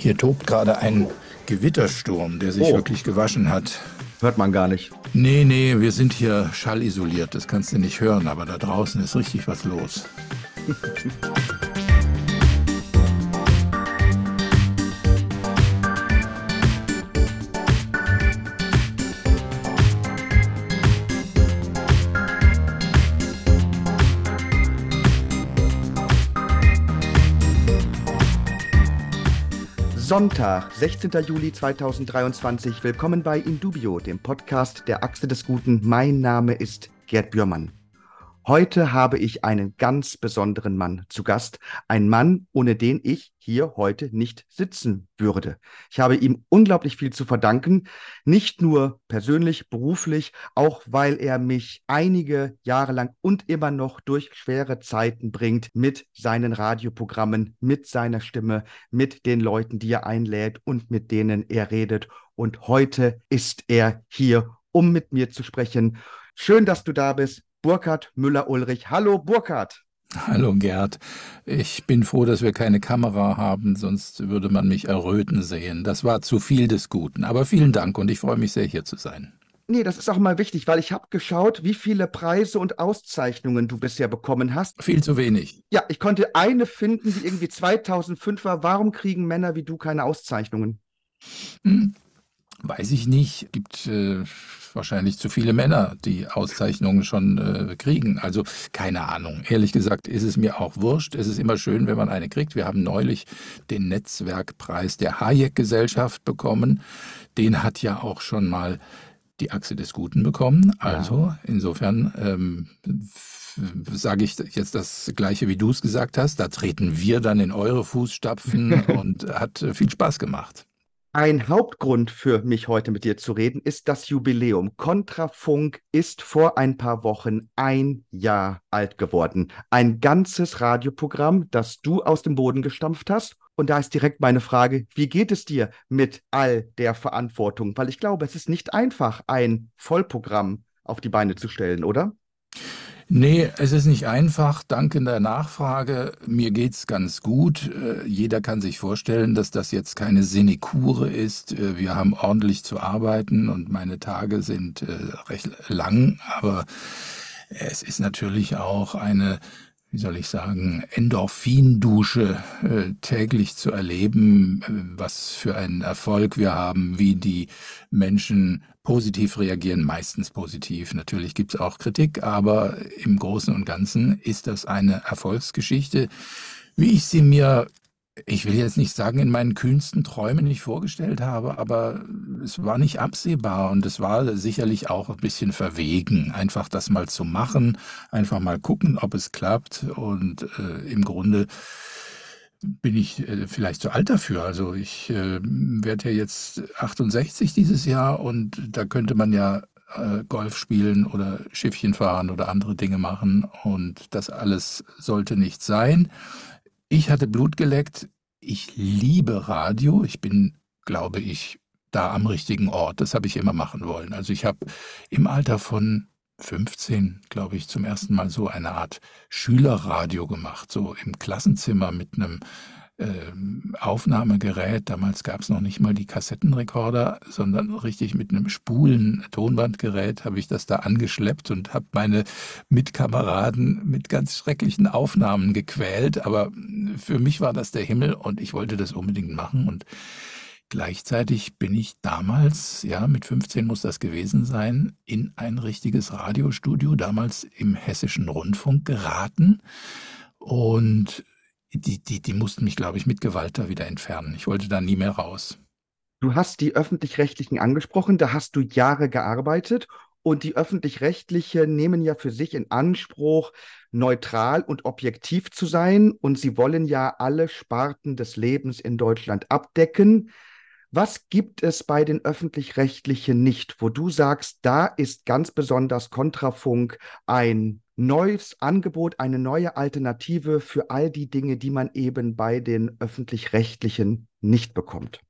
Hier tobt gerade ein Gewittersturm, der sich oh. wirklich gewaschen hat. Hört man gar nicht. Nee, nee, wir sind hier schallisoliert, das kannst du nicht hören, aber da draußen ist richtig was los. Sonntag, 16. Juli 2023. Willkommen bei Indubio, dem Podcast der Achse des Guten. Mein Name ist Gerd Bührmann. Heute habe ich einen ganz besonderen Mann zu Gast. Ein Mann, ohne den ich hier heute nicht sitzen würde. Ich habe ihm unglaublich viel zu verdanken. Nicht nur persönlich, beruflich, auch weil er mich einige Jahre lang und immer noch durch schwere Zeiten bringt mit seinen Radioprogrammen, mit seiner Stimme, mit den Leuten, die er einlädt und mit denen er redet. Und heute ist er hier, um mit mir zu sprechen. Schön, dass du da bist. Burkhard Müller-Ulrich. Hallo Burkhard. Hallo Gerd. Ich bin froh, dass wir keine Kamera haben, sonst würde man mich erröten sehen. Das war zu viel des Guten. Aber vielen Dank und ich freue mich sehr, hier zu sein. Nee, das ist auch mal wichtig, weil ich habe geschaut, wie viele Preise und Auszeichnungen du bisher bekommen hast. Viel zu wenig. Ja, ich konnte eine finden, die irgendwie 2005 war. Warum kriegen Männer wie du keine Auszeichnungen? Hm, weiß ich nicht. Gibt äh, wahrscheinlich zu viele Männer, die Auszeichnungen schon äh, kriegen. Also keine Ahnung. Ehrlich gesagt ist es mir auch wurscht. Es ist immer schön, wenn man eine kriegt. Wir haben neulich den Netzwerkpreis der Hayek-Gesellschaft bekommen. Den hat ja auch schon mal die Achse des Guten bekommen. Also ja. insofern ähm, sage ich jetzt das Gleiche, wie du es gesagt hast. Da treten wir dann in eure Fußstapfen und hat viel Spaß gemacht. Ein Hauptgrund für mich heute mit dir zu reden ist das Jubiläum. Kontrafunk ist vor ein paar Wochen ein Jahr alt geworden. Ein ganzes Radioprogramm, das du aus dem Boden gestampft hast. Und da ist direkt meine Frage, wie geht es dir mit all der Verantwortung? Weil ich glaube, es ist nicht einfach, ein Vollprogramm auf die Beine zu stellen, oder? Nee, es ist nicht einfach. Danke der Nachfrage. Mir geht's ganz gut. Äh, jeder kann sich vorstellen, dass das jetzt keine Sinekure ist. Äh, wir haben ordentlich zu arbeiten und meine Tage sind äh, recht lang, aber es ist natürlich auch eine wie soll ich sagen, Endorphindusche äh, täglich zu erleben, was für einen Erfolg wir haben, wie die Menschen positiv reagieren, meistens positiv. Natürlich gibt es auch Kritik, aber im Großen und Ganzen ist das eine Erfolgsgeschichte, wie ich sie mir ich will jetzt nicht sagen, in meinen kühnsten Träumen nicht vorgestellt habe, aber es war nicht absehbar und es war sicherlich auch ein bisschen verwegen, einfach das mal zu machen, einfach mal gucken, ob es klappt und äh, im Grunde bin ich äh, vielleicht zu alt dafür. Also ich äh, werde ja jetzt 68 dieses Jahr und da könnte man ja äh, Golf spielen oder Schiffchen fahren oder andere Dinge machen und das alles sollte nicht sein. Ich hatte Blut geleckt. Ich liebe Radio. Ich bin, glaube ich, da am richtigen Ort. Das habe ich immer machen wollen. Also ich habe im Alter von 15, glaube ich, zum ersten Mal so eine Art Schülerradio gemacht, so im Klassenzimmer mit einem ähm, Aufnahmegerät. Damals gab es noch nicht mal die Kassettenrekorder, sondern richtig mit einem spulen Tonbandgerät habe ich das da angeschleppt und habe meine Mitkameraden mit ganz schrecklichen Aufnahmen gequält. Aber für mich war das der Himmel und ich wollte das unbedingt machen. Und gleichzeitig bin ich damals, ja, mit 15 muss das gewesen sein, in ein richtiges Radiostudio, damals im Hessischen Rundfunk geraten. Und die, die, die mussten mich, glaube ich, mit Gewalt da wieder entfernen. Ich wollte da nie mehr raus. Du hast die öffentlich-rechtlichen angesprochen, da hast du Jahre gearbeitet und die öffentlich-rechtliche nehmen ja für sich in Anspruch, neutral und objektiv zu sein und sie wollen ja alle Sparten des Lebens in Deutschland abdecken. Was gibt es bei den öffentlich-rechtlichen nicht, wo du sagst, da ist ganz besonders Kontrafunk ein neues Angebot, eine neue Alternative für all die Dinge, die man eben bei den öffentlich-rechtlichen nicht bekommt?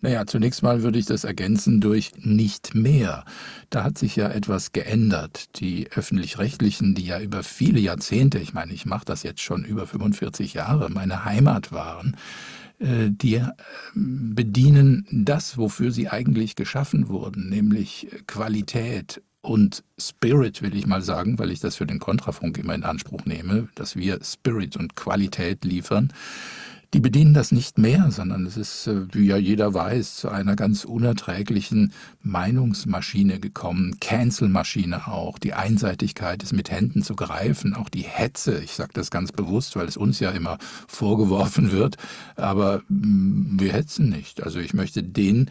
Naja, zunächst mal würde ich das ergänzen durch nicht mehr. Da hat sich ja etwas geändert. Die öffentlich-rechtlichen, die ja über viele Jahrzehnte, ich meine, ich mache das jetzt schon über 45 Jahre, meine Heimat waren, die äh, bedienen das, wofür sie eigentlich geschaffen wurden, nämlich Qualität und Spirit, will ich mal sagen, weil ich das für den Kontrafunk immer in Anspruch nehme, dass wir Spirit und Qualität liefern die bedienen das nicht mehr, sondern es ist, äh, wie ja jeder weiß, zu einer ganz unerträglichen Meinungsmaschine gekommen, Cancel-Maschine auch. Die Einseitigkeit ist mit Händen zu greifen, auch die Hetze, ich sage das ganz bewusst, weil es uns ja immer vorgeworfen wird, aber mm, wir hetzen nicht. Also ich möchte den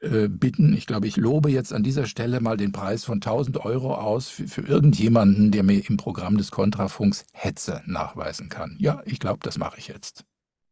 äh, bitten. Ich glaube, ich lobe jetzt an dieser Stelle mal den Preis von 1000 Euro aus für, für irgendjemanden, der mir im Programm des Kontrafunks Hetze nachweisen kann. Ja, ich glaube, das mache ich jetzt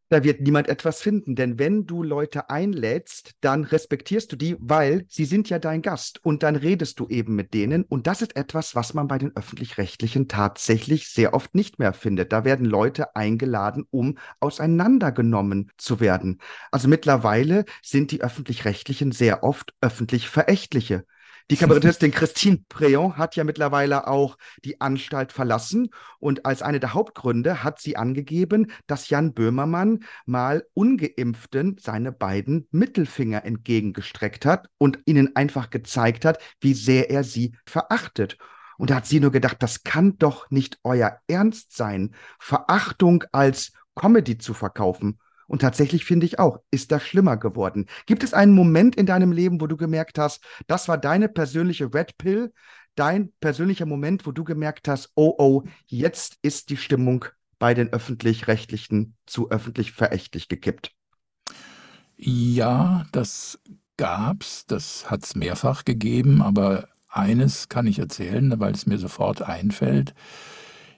da wird niemand etwas finden. Denn wenn du Leute einlädst, dann respektierst du die, weil sie sind ja dein Gast und dann redest du eben mit denen. Und das ist etwas, was man bei den öffentlich-rechtlichen tatsächlich sehr oft nicht mehr findet. Da werden Leute eingeladen, um auseinandergenommen zu werden. Also mittlerweile sind die öffentlich-rechtlichen sehr oft öffentlich verächtliche. Die Kabarettistin Christine Préon hat ja mittlerweile auch die Anstalt verlassen und als eine der Hauptgründe hat sie angegeben, dass Jan Böhmermann mal ungeimpften seine beiden Mittelfinger entgegengestreckt hat und ihnen einfach gezeigt hat, wie sehr er sie verachtet. Und da hat sie nur gedacht, das kann doch nicht euer Ernst sein, Verachtung als Comedy zu verkaufen. Und tatsächlich finde ich auch, ist das schlimmer geworden. Gibt es einen Moment in deinem Leben, wo du gemerkt hast, das war deine persönliche Red Pill, dein persönlicher Moment, wo du gemerkt hast, oh oh, jetzt ist die Stimmung bei den öffentlich-rechtlichen zu öffentlich verächtlich gekippt? Ja, das gab's, das hat es mehrfach gegeben, aber eines kann ich erzählen, weil es mir sofort einfällt.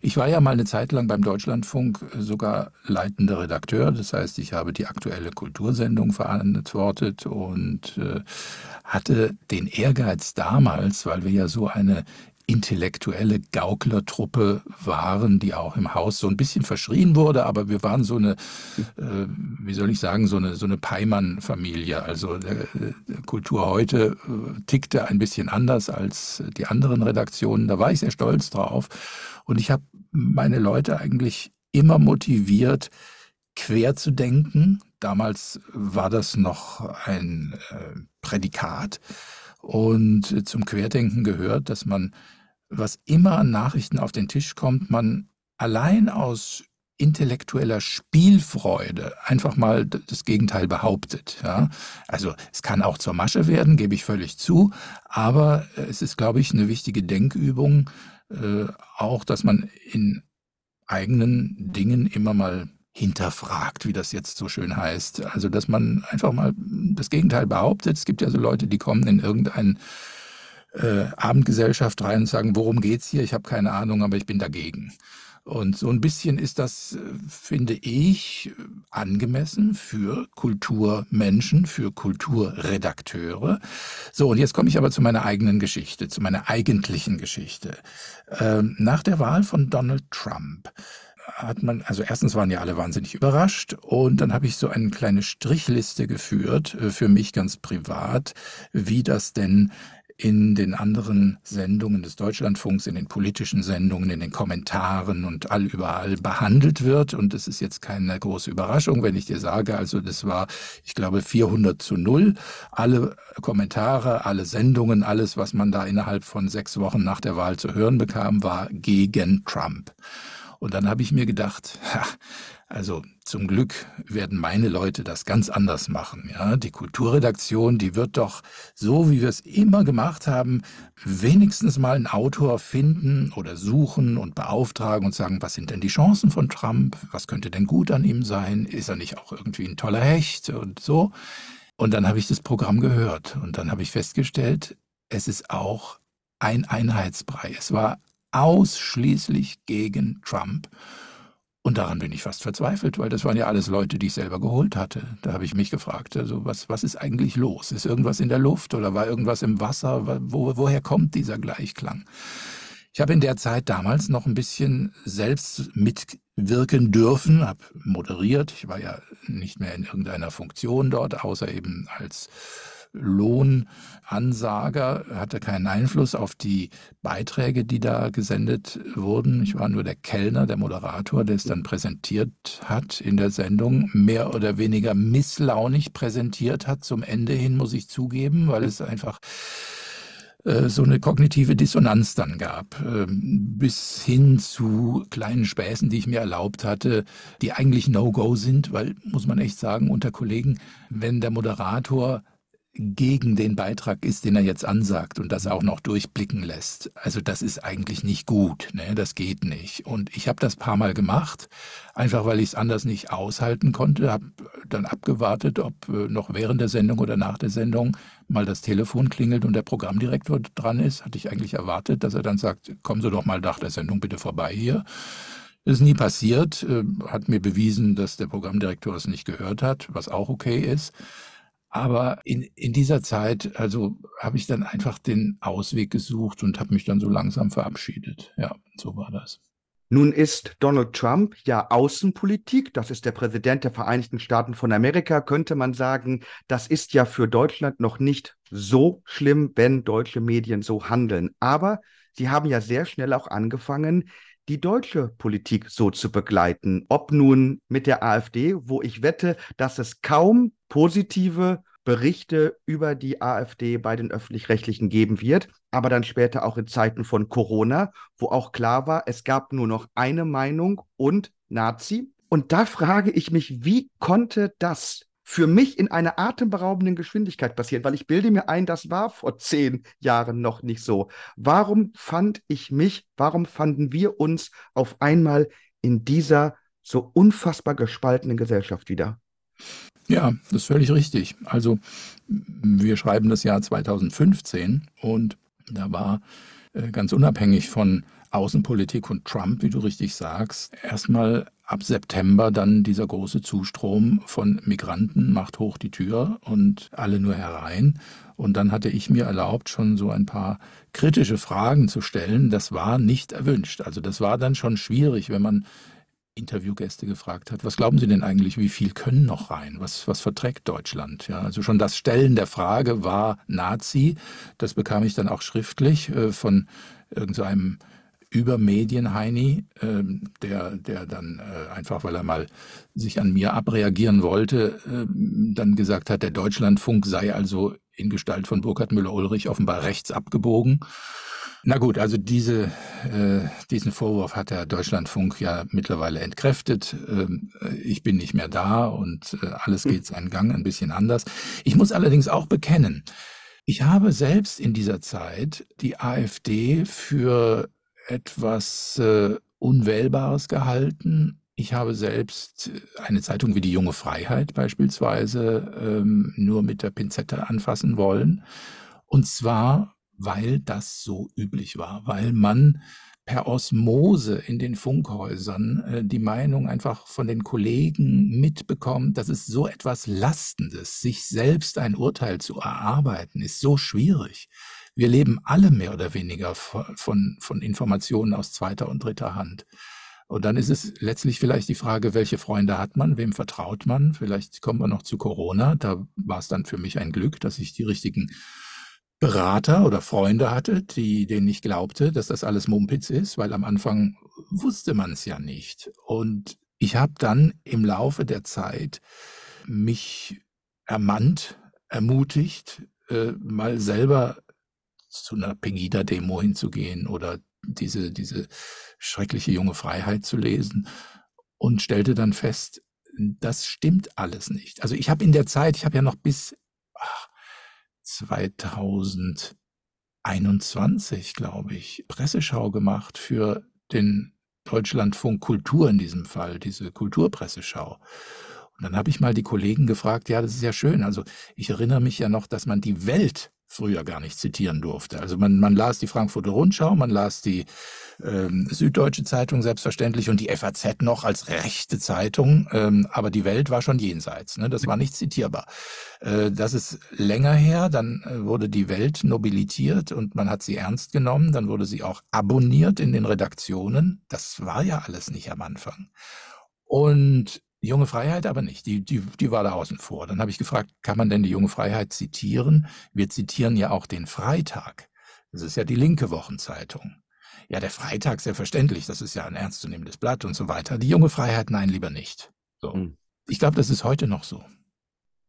Ich war ja mal eine Zeit lang beim Deutschlandfunk sogar leitender Redakteur. Das heißt, ich habe die aktuelle Kultursendung verantwortet und äh, hatte den Ehrgeiz damals, weil wir ja so eine intellektuelle Gauklertruppe waren, die auch im Haus so ein bisschen verschrien wurde, aber wir waren so eine, äh, wie soll ich sagen, so eine, so eine Peimann-Familie. Also äh, Kultur heute äh, tickte ein bisschen anders als die anderen Redaktionen. Da war ich sehr stolz drauf. Und ich habe meine Leute eigentlich immer motiviert, quer zu denken. Damals war das noch ein äh, Prädikat. Und zum Querdenken gehört, dass man, was immer an Nachrichten auf den Tisch kommt, man allein aus intellektueller Spielfreude einfach mal das Gegenteil behauptet. Ja? Also es kann auch zur Masche werden, gebe ich völlig zu, aber es ist, glaube ich, eine wichtige Denkübung, äh, auch, dass man in eigenen Dingen immer mal hinterfragt, wie das jetzt so schön heißt. Also, dass man einfach mal das Gegenteil behauptet. Es gibt ja so Leute, die kommen in irgendeine äh, Abendgesellschaft rein und sagen, worum geht's hier? Ich habe keine Ahnung, aber ich bin dagegen. Und so ein bisschen ist das, äh, finde ich, angemessen für Kulturmenschen, für Kulturredakteure. So, und jetzt komme ich aber zu meiner eigenen Geschichte, zu meiner eigentlichen Geschichte. Ähm, nach der Wahl von Donald Trump hat man, also erstens waren ja alle wahnsinnig überrascht und dann habe ich so eine kleine Strichliste geführt, äh, für mich ganz privat, wie das denn in den anderen Sendungen des Deutschlandfunks, in den politischen Sendungen, in den Kommentaren und all überall behandelt wird. Und es ist jetzt keine große Überraschung, wenn ich dir sage, also das war, ich glaube, 400 zu 0. Alle Kommentare, alle Sendungen, alles, was man da innerhalb von sechs Wochen nach der Wahl zu hören bekam, war gegen Trump. Und dann habe ich mir gedacht, ha, also zum Glück werden meine Leute das ganz anders machen. Ja, die Kulturredaktion, die wird doch so, wie wir es immer gemacht haben, wenigstens mal einen Autor finden oder suchen und beauftragen und sagen, was sind denn die Chancen von Trump? Was könnte denn gut an ihm sein? Ist er nicht auch irgendwie ein toller Hecht und so? Und dann habe ich das Programm gehört und dann habe ich festgestellt, es ist auch ein Einheitsbrei. Es war ausschließlich gegen Trump. Und daran bin ich fast verzweifelt, weil das waren ja alles Leute, die ich selber geholt hatte. Da habe ich mich gefragt, also was, was ist eigentlich los? Ist irgendwas in der Luft oder war irgendwas im Wasser? Wo, woher kommt dieser Gleichklang? Ich habe in der Zeit damals noch ein bisschen selbst mitwirken dürfen, habe moderiert. Ich war ja nicht mehr in irgendeiner Funktion dort, außer eben als Lohnansager, hatte keinen Einfluss auf die Beiträge, die da gesendet wurden. Ich war nur der Kellner, der Moderator, der es dann präsentiert hat in der Sendung, mehr oder weniger misslaunig präsentiert hat zum Ende hin, muss ich zugeben, weil es einfach äh, so eine kognitive Dissonanz dann gab, ähm, bis hin zu kleinen Späßen, die ich mir erlaubt hatte, die eigentlich No-Go sind, weil, muss man echt sagen, unter Kollegen, wenn der Moderator gegen den Beitrag ist, den er jetzt ansagt und das auch noch durchblicken lässt. Also das ist eigentlich nicht gut, ne? das geht nicht. Und ich habe das paar Mal gemacht, einfach weil ich es anders nicht aushalten konnte, habe dann abgewartet, ob äh, noch während der Sendung oder nach der Sendung mal das Telefon klingelt und der Programmdirektor dran ist. Hatte ich eigentlich erwartet, dass er dann sagt, kommen Sie doch mal nach der Sendung bitte vorbei hier. Das ist nie passiert, äh, hat mir bewiesen, dass der Programmdirektor es nicht gehört hat, was auch okay ist. Aber in, in dieser Zeit, also habe ich dann einfach den Ausweg gesucht und habe mich dann so langsam verabschiedet. Ja, so war das. Nun ist Donald Trump ja Außenpolitik, das ist der Präsident der Vereinigten Staaten von Amerika, könnte man sagen, das ist ja für Deutschland noch nicht so schlimm, wenn deutsche Medien so handeln. Aber sie haben ja sehr schnell auch angefangen, die deutsche Politik so zu begleiten. Ob nun mit der AfD, wo ich wette, dass es kaum positive Berichte über die AfD bei den öffentlich-rechtlichen geben wird, aber dann später auch in Zeiten von Corona, wo auch klar war, es gab nur noch eine Meinung und Nazi. Und da frage ich mich, wie konnte das für mich in einer atemberaubenden Geschwindigkeit passieren, weil ich bilde mir ein, das war vor zehn Jahren noch nicht so. Warum fand ich mich, warum fanden wir uns auf einmal in dieser so unfassbar gespaltenen Gesellschaft wieder? Ja, das ist völlig richtig. Also wir schreiben das Jahr 2015 und da war äh, ganz unabhängig von Außenpolitik und Trump, wie du richtig sagst, erstmal ab September dann dieser große Zustrom von Migranten macht hoch die Tür und alle nur herein. Und dann hatte ich mir erlaubt, schon so ein paar kritische Fragen zu stellen. Das war nicht erwünscht. Also das war dann schon schwierig, wenn man Interviewgäste gefragt hat, was glauben Sie denn eigentlich, wie viel können noch rein? Was, was verträgt Deutschland? Ja, also schon das Stellen der Frage war Nazi. Das bekam ich dann auch schriftlich äh, von irgendeinem so über Medienheini, äh, der, der dann äh, einfach, weil er mal sich an mir abreagieren wollte, äh, dann gesagt hat, der Deutschlandfunk sei also in Gestalt von Burkhard Müller-Ulrich offenbar rechts abgebogen. Na gut, also diese, äh, diesen Vorwurf hat der Deutschlandfunk ja mittlerweile entkräftet. Ähm, ich bin nicht mehr da und äh, alles geht seinen Gang ein bisschen anders. Ich muss allerdings auch bekennen, ich habe selbst in dieser Zeit die AfD für etwas äh, Unwählbares gehalten. Ich habe selbst eine Zeitung wie die Junge Freiheit beispielsweise ähm, nur mit der Pinzette anfassen wollen. Und zwar, weil das so üblich war, weil man per Osmose in den Funkhäusern äh, die Meinung einfach von den Kollegen mitbekommt, dass es so etwas Lastendes, sich selbst ein Urteil zu erarbeiten, ist so schwierig. Wir leben alle mehr oder weniger von, von Informationen aus zweiter und dritter Hand. Und dann ist es letztlich vielleicht die Frage, welche Freunde hat man, wem vertraut man? Vielleicht kommen wir noch zu Corona. Da war es dann für mich ein Glück, dass ich die richtigen Berater oder Freunde hatte, die, denen ich glaubte, dass das alles Mumpitz ist, weil am Anfang wusste man es ja nicht. Und ich habe dann im Laufe der Zeit mich ermannt, ermutigt, äh, mal selber zu einer Pegida-Demo hinzugehen oder diese, diese schreckliche junge Freiheit zu lesen und stellte dann fest, das stimmt alles nicht. Also ich habe in der Zeit, ich habe ja noch bis ach, 2021, glaube ich, Presseschau gemacht für den Deutschlandfunk Kultur in diesem Fall, diese Kulturpresseschau. Und dann habe ich mal die Kollegen gefragt, ja, das ist ja schön. Also ich erinnere mich ja noch, dass man die Welt früher gar nicht zitieren durfte. Also man, man las die Frankfurter Rundschau, man las die ähm, Süddeutsche Zeitung selbstverständlich und die FAZ noch als rechte Zeitung, ähm, aber die Welt war schon jenseits. Ne? Das war nicht zitierbar. Äh, das ist länger her, dann äh, wurde die Welt nobilitiert und man hat sie ernst genommen, dann wurde sie auch abonniert in den Redaktionen. Das war ja alles nicht am Anfang. Und Die junge Freiheit aber nicht, die, die, die war da außen vor. Dann habe ich gefragt, kann man denn die junge Freiheit zitieren? Wir zitieren ja auch den Freitag. Das ist ja die linke Wochenzeitung. Ja, der Freitag, selbstverständlich, das ist ja ein ernstzunehmendes Blatt und so weiter. Die junge Freiheit, nein, lieber nicht. So. Hm. Ich glaube, das ist heute noch so.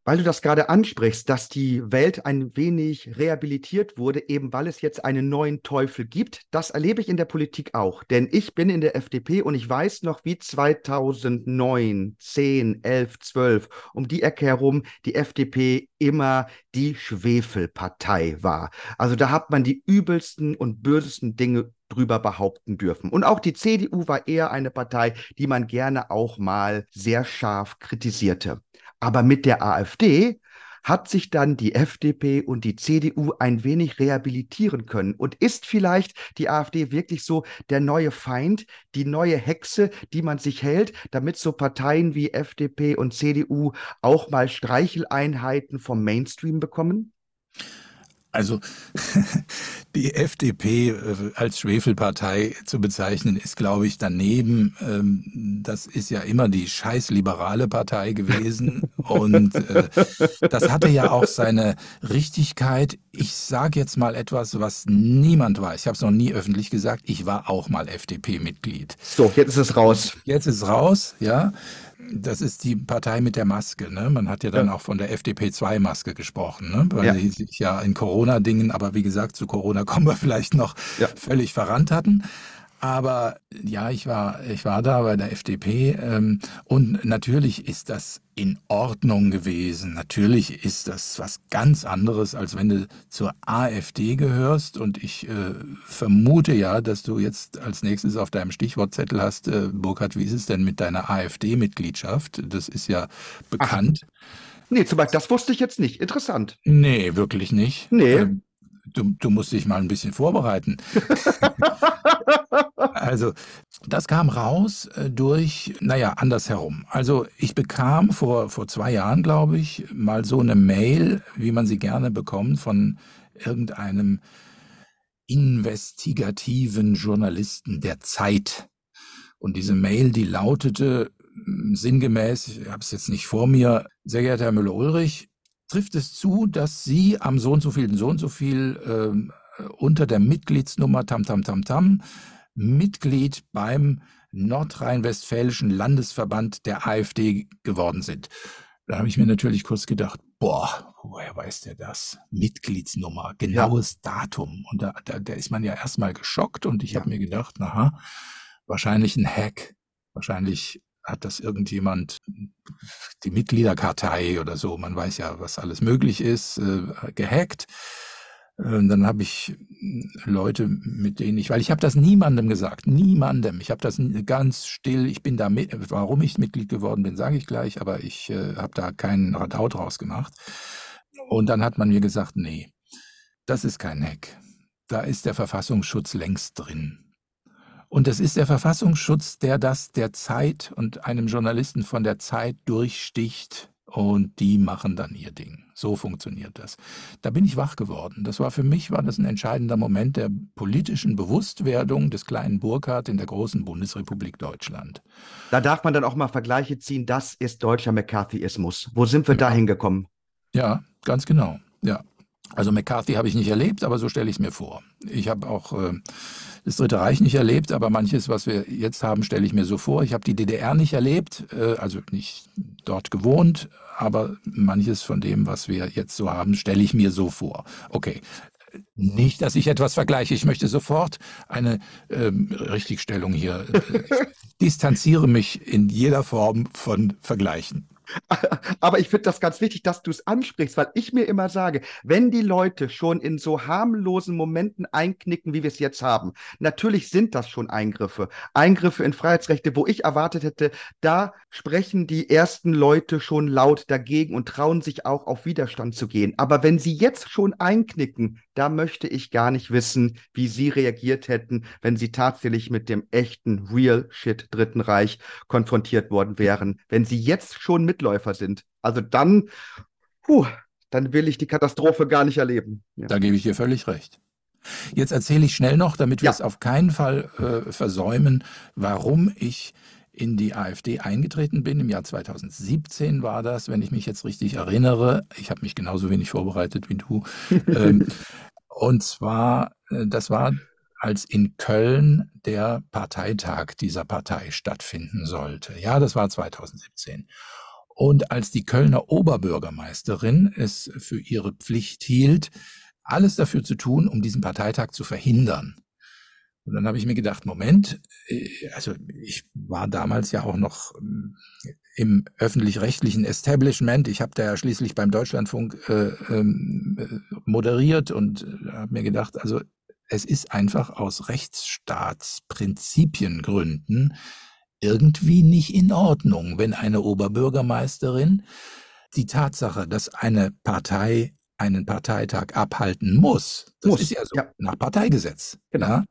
Weil du das gerade ansprichst, dass die Welt ein wenig rehabilitiert wurde, eben weil es jetzt einen neuen Teufel gibt, das erlebe ich in der Politik auch. Denn ich bin in der FDP und ich weiß noch, wie 2009, 10, 11, 12 um die Ecke herum die FDP immer die Schwefelpartei war. Also da hat man die übelsten und bösesten Dinge drüber behaupten dürfen. Und auch die CDU war eher eine Partei, die man gerne auch mal sehr scharf kritisierte. Aber mit der AfD hat sich dann die FDP und die CDU ein wenig rehabilitieren können. Und ist vielleicht die AfD wirklich so der neue Feind, die neue Hexe, die man sich hält, damit so Parteien wie FDP und CDU auch mal Streicheleinheiten vom Mainstream bekommen? Also die FDP äh, als Schwefelpartei zu bezeichnen, ist, glaube ich, daneben. Ähm, das ist ja immer die scheißliberale Partei gewesen. Und äh, das hatte ja auch seine Richtigkeit. Ich sage jetzt mal etwas, was niemand weiß. Ich habe es noch nie öffentlich gesagt. Ich war auch mal FDP-Mitglied. So, jetzt ist es raus. Jetzt ist es raus, ja. Das ist die Partei mit der Maske. Ne? Man hat ja dann ja. auch von der FDP-2-Maske gesprochen, ne? weil ja. sie sich ja in Corona-Dingen, aber wie gesagt, zu Corona kommen wir vielleicht noch, ja. völlig verrannt hatten. Aber ja, ich war, ich war da bei der FDP ähm, und natürlich ist das in Ordnung gewesen. Natürlich ist das was ganz anderes, als wenn du zur AfD gehörst. Und ich äh, vermute ja, dass du jetzt als nächstes auf deinem Stichwortzettel hast, äh, Burkhard, wie ist es denn mit deiner AfD-Mitgliedschaft? Das ist ja bekannt. Ach. Nee, zum Beispiel, das wusste ich jetzt nicht. Interessant. Nee, wirklich nicht. Nee. Ähm, du, du musst dich mal ein bisschen vorbereiten. also, das kam raus äh, durch, naja, andersherum. Also, ich bekam vor, vor zwei Jahren, glaube ich, mal so eine Mail, wie man sie gerne bekommt, von irgendeinem investigativen Journalisten der Zeit. Und diese Mail, die lautete sinngemäß, ich habe es jetzt nicht vor mir, sehr geehrter Herr Müller-Ulrich, trifft es zu, dass Sie am so und so viel, so und so viel äh, unter der Mitgliedsnummer tam tam tam tam Mitglied beim nordrhein-westfälischen Landesverband der AfD geworden sind. Da habe ich mir natürlich kurz gedacht, boah, woher weiß der das? Mitgliedsnummer, genaues ja. Datum. Und da, da, da ist man ja erstmal geschockt und ich ja. habe mir gedacht, aha, wahrscheinlich ein Hack. Wahrscheinlich hat das irgendjemand, die Mitgliederkartei oder so, man weiß ja, was alles möglich ist, äh, gehackt. Äh, dann habe ich Leute, mit denen ich, weil ich habe das niemandem gesagt, niemandem. Ich habe das ganz still, ich bin da mit, warum ich Mitglied geworden bin, sage ich gleich, aber ich äh, habe da keinen Radau draus gemacht. Und dann hat man mir gesagt, nee, das ist kein Hack. Da ist der Verfassungsschutz längst drin. Und es ist der Verfassungsschutz, der das der Zeit und einem Journalisten von der Zeit durchsticht und die machen dann ihr Ding. So funktioniert das. Da bin ich wach geworden. Das war für mich war das ein entscheidender Moment der politischen Bewusstwerdung des kleinen Burkhardt in der großen Bundesrepublik Deutschland. Da darf man dann auch mal Vergleiche ziehen. Das ist deutscher McCarthyismus. Wo sind wir ja. da hingekommen? Ja, ganz genau. Ja. Also McCarthy habe ich nicht erlebt, aber so stelle ich es mir vor. Ich habe auch äh, das Dritte Reich nicht erlebt, aber manches, was wir jetzt haben, stelle ich mir so vor. Ich habe die DDR nicht erlebt, äh, also nicht dort gewohnt, aber manches von dem, was wir jetzt so haben, stelle ich mir so vor. Okay, nicht, dass ich etwas vergleiche. Ich möchte sofort eine ähm, Richtigstellung hier. Äh, distanziere mich in jeder Form von Vergleichen. Aber ich finde das ganz wichtig, dass du es ansprichst, weil ich mir immer sage, wenn die Leute schon in so harmlosen Momenten einknicken, wie wir es jetzt haben, natürlich sind das schon Eingriffe. Eingriffe in Freiheitsrechte, wo ich erwartet hätte, da sprechen die ersten Leute schon laut dagegen und trauen sich auch auf Widerstand zu gehen. Aber wenn sie jetzt schon einknicken, da möchte ich gar nicht wissen, wie sie reagiert hätten, wenn sie tatsächlich mit dem echten Real Shit Dritten Reich konfrontiert worden wären. Wenn sie jetzt schon Mitläufer sind. Also dann, puh, dann will ich die Katastrophe gar nicht erleben. Ja. Da gebe ich dir völlig recht. Jetzt erzähle ich schnell noch, damit wir ja. es auf keinen Fall äh, versäumen, warum ich in die AfD eingetreten bin. Im Jahr 2017 war das, wenn ich mich jetzt richtig erinnere. Ich habe mich genauso wenig vorbereitet wie du. ähm, und zwar, äh, das war, als in Köln der Parteitag dieser Partei stattfinden sollte. Ja, das war 2017. Und als die Kölner Oberbürgermeisterin es für ihre Pflicht hielt, alles dafür zu tun, um diesen Parteitag zu verhindern. Und dann habe ich mir gedacht, Moment, äh, also ich war damals ja auch noch ähm, im öffentlich-rechtlichen Establishment. Ich habe da ja schließlich beim Deutschlandfunk äh, ähm, äh, moderiert und äh, habe mir gedacht, also es ist einfach aus Rechtsstaatsprinzipiengründen irgendwie nicht in Ordnung, wenn eine Oberbürgermeisterin die Tatsache, dass eine Partei einen Parteitag abhalten muss, das muss, ist ja so ja. nach Parteigesetz, genau. Ja,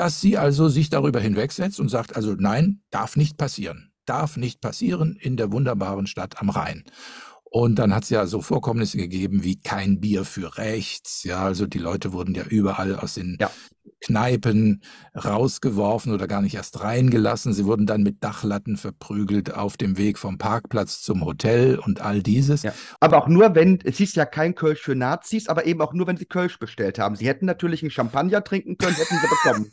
dass sie also sich darüber hinwegsetzt und sagt, also nein, darf nicht passieren, darf nicht passieren in der wunderbaren Stadt am Rhein. Und dann hat es ja so Vorkommnisse gegeben wie kein Bier für rechts. Ja, also die Leute wurden ja überall aus den ja. Kneipen rausgeworfen oder gar nicht erst reingelassen. Sie wurden dann mit Dachlatten verprügelt auf dem Weg vom Parkplatz zum Hotel und all dieses. Ja. Aber auch nur, wenn, es hieß ja kein Kölsch für Nazis, aber eben auch nur, wenn sie Kölsch bestellt haben. Sie hätten natürlich einen Champagner trinken können, hätten sie bekommen.